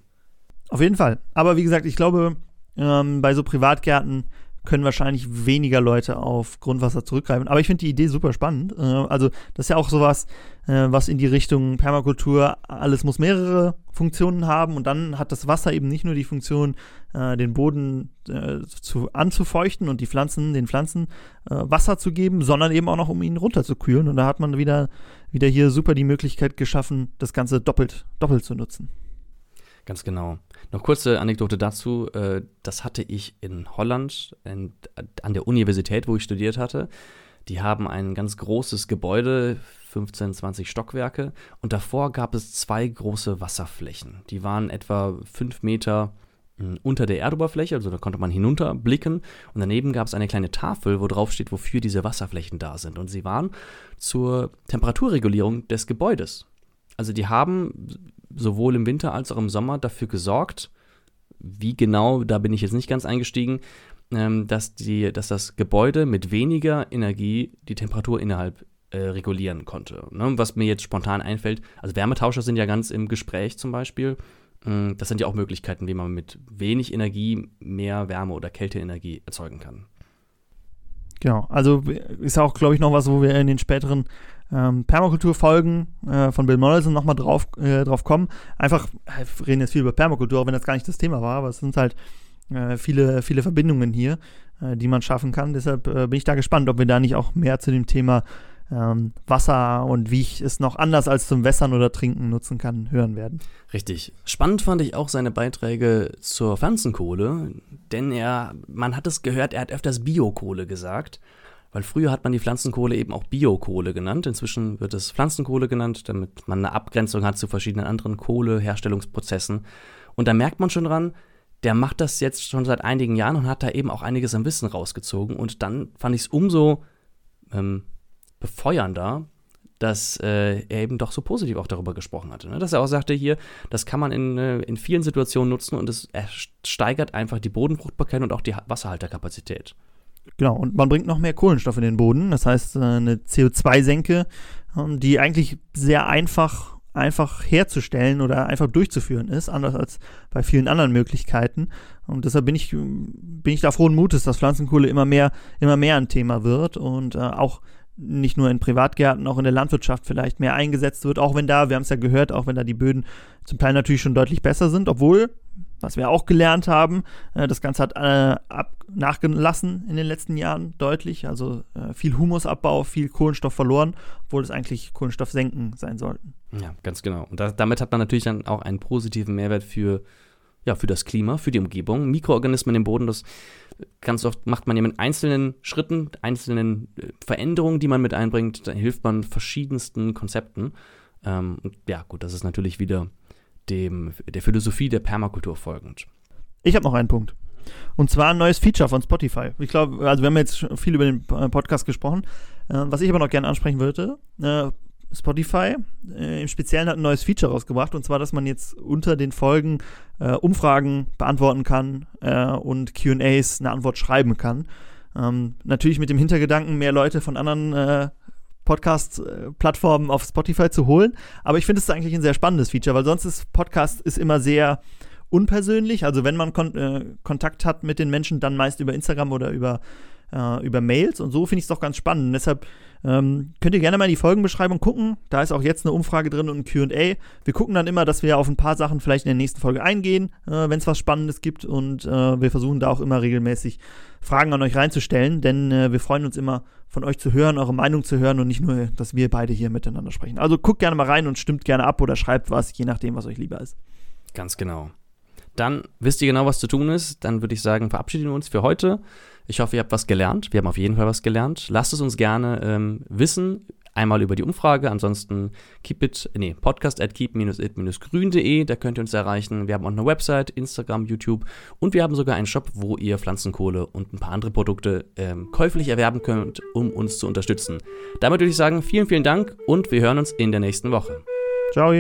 Auf jeden Fall. Aber wie gesagt, ich glaube, ähm, bei so Privatgärten können wahrscheinlich weniger Leute auf Grundwasser zurückgreifen. Aber ich finde die Idee super spannend. Äh, also, das ist ja auch sowas, äh, was in die Richtung Permakultur, alles muss mehrere Funktionen haben und dann hat das Wasser eben nicht nur die Funktion, äh, den Boden äh, zu, anzufeuchten und die Pflanzen, den Pflanzen Wasser zu geben, sondern eben auch noch, um ihn runterzukühlen. Und da hat man wieder, wieder hier super die Möglichkeit geschaffen, das Ganze doppelt, doppelt zu nutzen. Ganz genau. Noch kurze Anekdote dazu. Äh, das hatte ich in Holland in, an der Universität, wo ich studiert hatte. Die haben ein ganz großes Gebäude, 15, 20 Stockwerke. Und davor gab es zwei große Wasserflächen. Die waren etwa fünf Meter hm, unter der Erdoberfläche, also da konnte man hinunterblicken. Und daneben gab es eine kleine Tafel, wo drauf steht, wofür diese Wasserflächen da sind. Und sie waren zur Temperaturregulierung des Gebäudes. Also die haben sowohl im Winter als auch im Sommer dafür gesorgt, wie genau, da bin ich jetzt nicht ganz eingestiegen, ähm, dass, die, dass das Gebäude mit weniger Energie die Temperatur innerhalb äh, regulieren konnte. Ne? Was mir jetzt spontan einfällt, also Wärmetauscher sind ja ganz im Gespräch zum Beispiel. Mm, das sind ja auch Möglichkeiten, wie man mit wenig Energie mehr Wärme oder Kälteenergie erzeugen kann. Genau, also ist auch, glaube ich, noch was, wo wir in den späteren ähm, Permakulturfolgen äh, von Bill Mollison nochmal drauf, äh, drauf kommen. Einfach, äh, wir reden jetzt viel über Permakultur, auch wenn das gar nicht das Thema war, aber es sind halt äh, viele, viele Verbindungen hier, äh, die man schaffen kann. Deshalb äh, bin ich da gespannt, ob wir da nicht auch mehr zu dem Thema ähm, Wasser und wie ich es noch anders als zum Wässern oder Trinken nutzen kann, hören werden. Richtig. Spannend fand ich auch seine Beiträge zur Pflanzenkohle, denn er, man hat es gehört, er hat öfters Biokohle gesagt. Weil früher hat man die Pflanzenkohle eben auch Biokohle genannt. Inzwischen wird es Pflanzenkohle genannt, damit man eine Abgrenzung hat zu verschiedenen anderen Kohleherstellungsprozessen. Und da merkt man schon dran, der macht das jetzt schon seit einigen Jahren und hat da eben auch einiges an Wissen rausgezogen. Und dann fand ich es umso ähm, befeuernder, dass äh, er eben doch so positiv auch darüber gesprochen hatte. Ne? Dass er auch sagte, hier, das kann man in, äh, in vielen Situationen nutzen und es steigert einfach die Bodenfruchtbarkeit und auch die Wasserhalterkapazität. Genau, und man bringt noch mehr Kohlenstoff in den Boden. Das heißt, äh, eine CO2-Senke, ähm, die eigentlich sehr einfach, einfach herzustellen oder einfach durchzuführen ist, anders als bei vielen anderen Möglichkeiten. Und deshalb bin ich, bin ich da frohen Mutes, dass Pflanzenkohle immer mehr, immer mehr ein Thema wird und äh, auch nicht nur in Privatgärten, auch in der Landwirtschaft vielleicht mehr eingesetzt wird, auch wenn da, wir haben es ja gehört, auch wenn da die Böden zum Teil natürlich schon deutlich besser sind, obwohl, was wir auch gelernt haben, äh, das Ganze hat äh, ab, nachgelassen in den letzten Jahren deutlich, also äh, viel Humusabbau, viel Kohlenstoff verloren, obwohl es eigentlich Kohlenstoffsenken sein sollten. Ja, ganz genau. Und da, damit hat man natürlich dann auch einen positiven Mehrwert für ja, für das Klima, für die Umgebung. Mikroorganismen im Boden, das ganz oft macht man ja mit einzelnen Schritten, einzelnen äh, Veränderungen, die man mit einbringt, da hilft man verschiedensten Konzepten. Ähm, ja, gut, das ist natürlich wieder dem, der Philosophie der Permakultur folgend. Ich habe noch einen Punkt. Und zwar ein neues Feature von Spotify. Ich glaube, also wir haben jetzt viel über den Podcast gesprochen. Äh, was ich aber noch gerne ansprechen würde, äh, Spotify äh, im Speziellen hat ein neues Feature rausgebracht und zwar, dass man jetzt unter den Folgen äh, Umfragen beantworten kann äh, und QAs eine Antwort schreiben kann. Ähm, natürlich mit dem Hintergedanken, mehr Leute von anderen äh, Podcast-Plattformen auf Spotify zu holen. Aber ich finde es eigentlich ein sehr spannendes Feature, weil sonst ist Podcast ist immer sehr unpersönlich. Also wenn man kon äh, Kontakt hat mit den Menschen, dann meist über Instagram oder über, äh, über Mails. Und so finde ich es doch ganz spannend. Und deshalb ähm, könnt ihr gerne mal in die Folgenbeschreibung gucken. Da ist auch jetzt eine Umfrage drin und ein QA. Wir gucken dann immer, dass wir auf ein paar Sachen vielleicht in der nächsten Folge eingehen, äh, wenn es was Spannendes gibt. Und äh, wir versuchen da auch immer regelmäßig Fragen an euch reinzustellen, denn äh, wir freuen uns immer, von euch zu hören, eure Meinung zu hören und nicht nur, dass wir beide hier miteinander sprechen. Also guckt gerne mal rein und stimmt gerne ab oder schreibt was, je nachdem, was euch lieber ist. Ganz genau. Dann wisst ihr genau, was zu tun ist. Dann würde ich sagen, verabschieden wir uns für heute. Ich hoffe, ihr habt was gelernt. Wir haben auf jeden Fall was gelernt. Lasst es uns gerne ähm, wissen. Einmal über die Umfrage, ansonsten keep it, nee, podcast at keep-it-grün.de, da könnt ihr uns erreichen. Wir haben auch eine Website, Instagram, YouTube und wir haben sogar einen Shop, wo ihr Pflanzenkohle und ein paar andere Produkte ähm, käuflich erwerben könnt, um uns zu unterstützen. Damit würde ich sagen, vielen, vielen Dank und wir hören uns in der nächsten Woche. Ciao.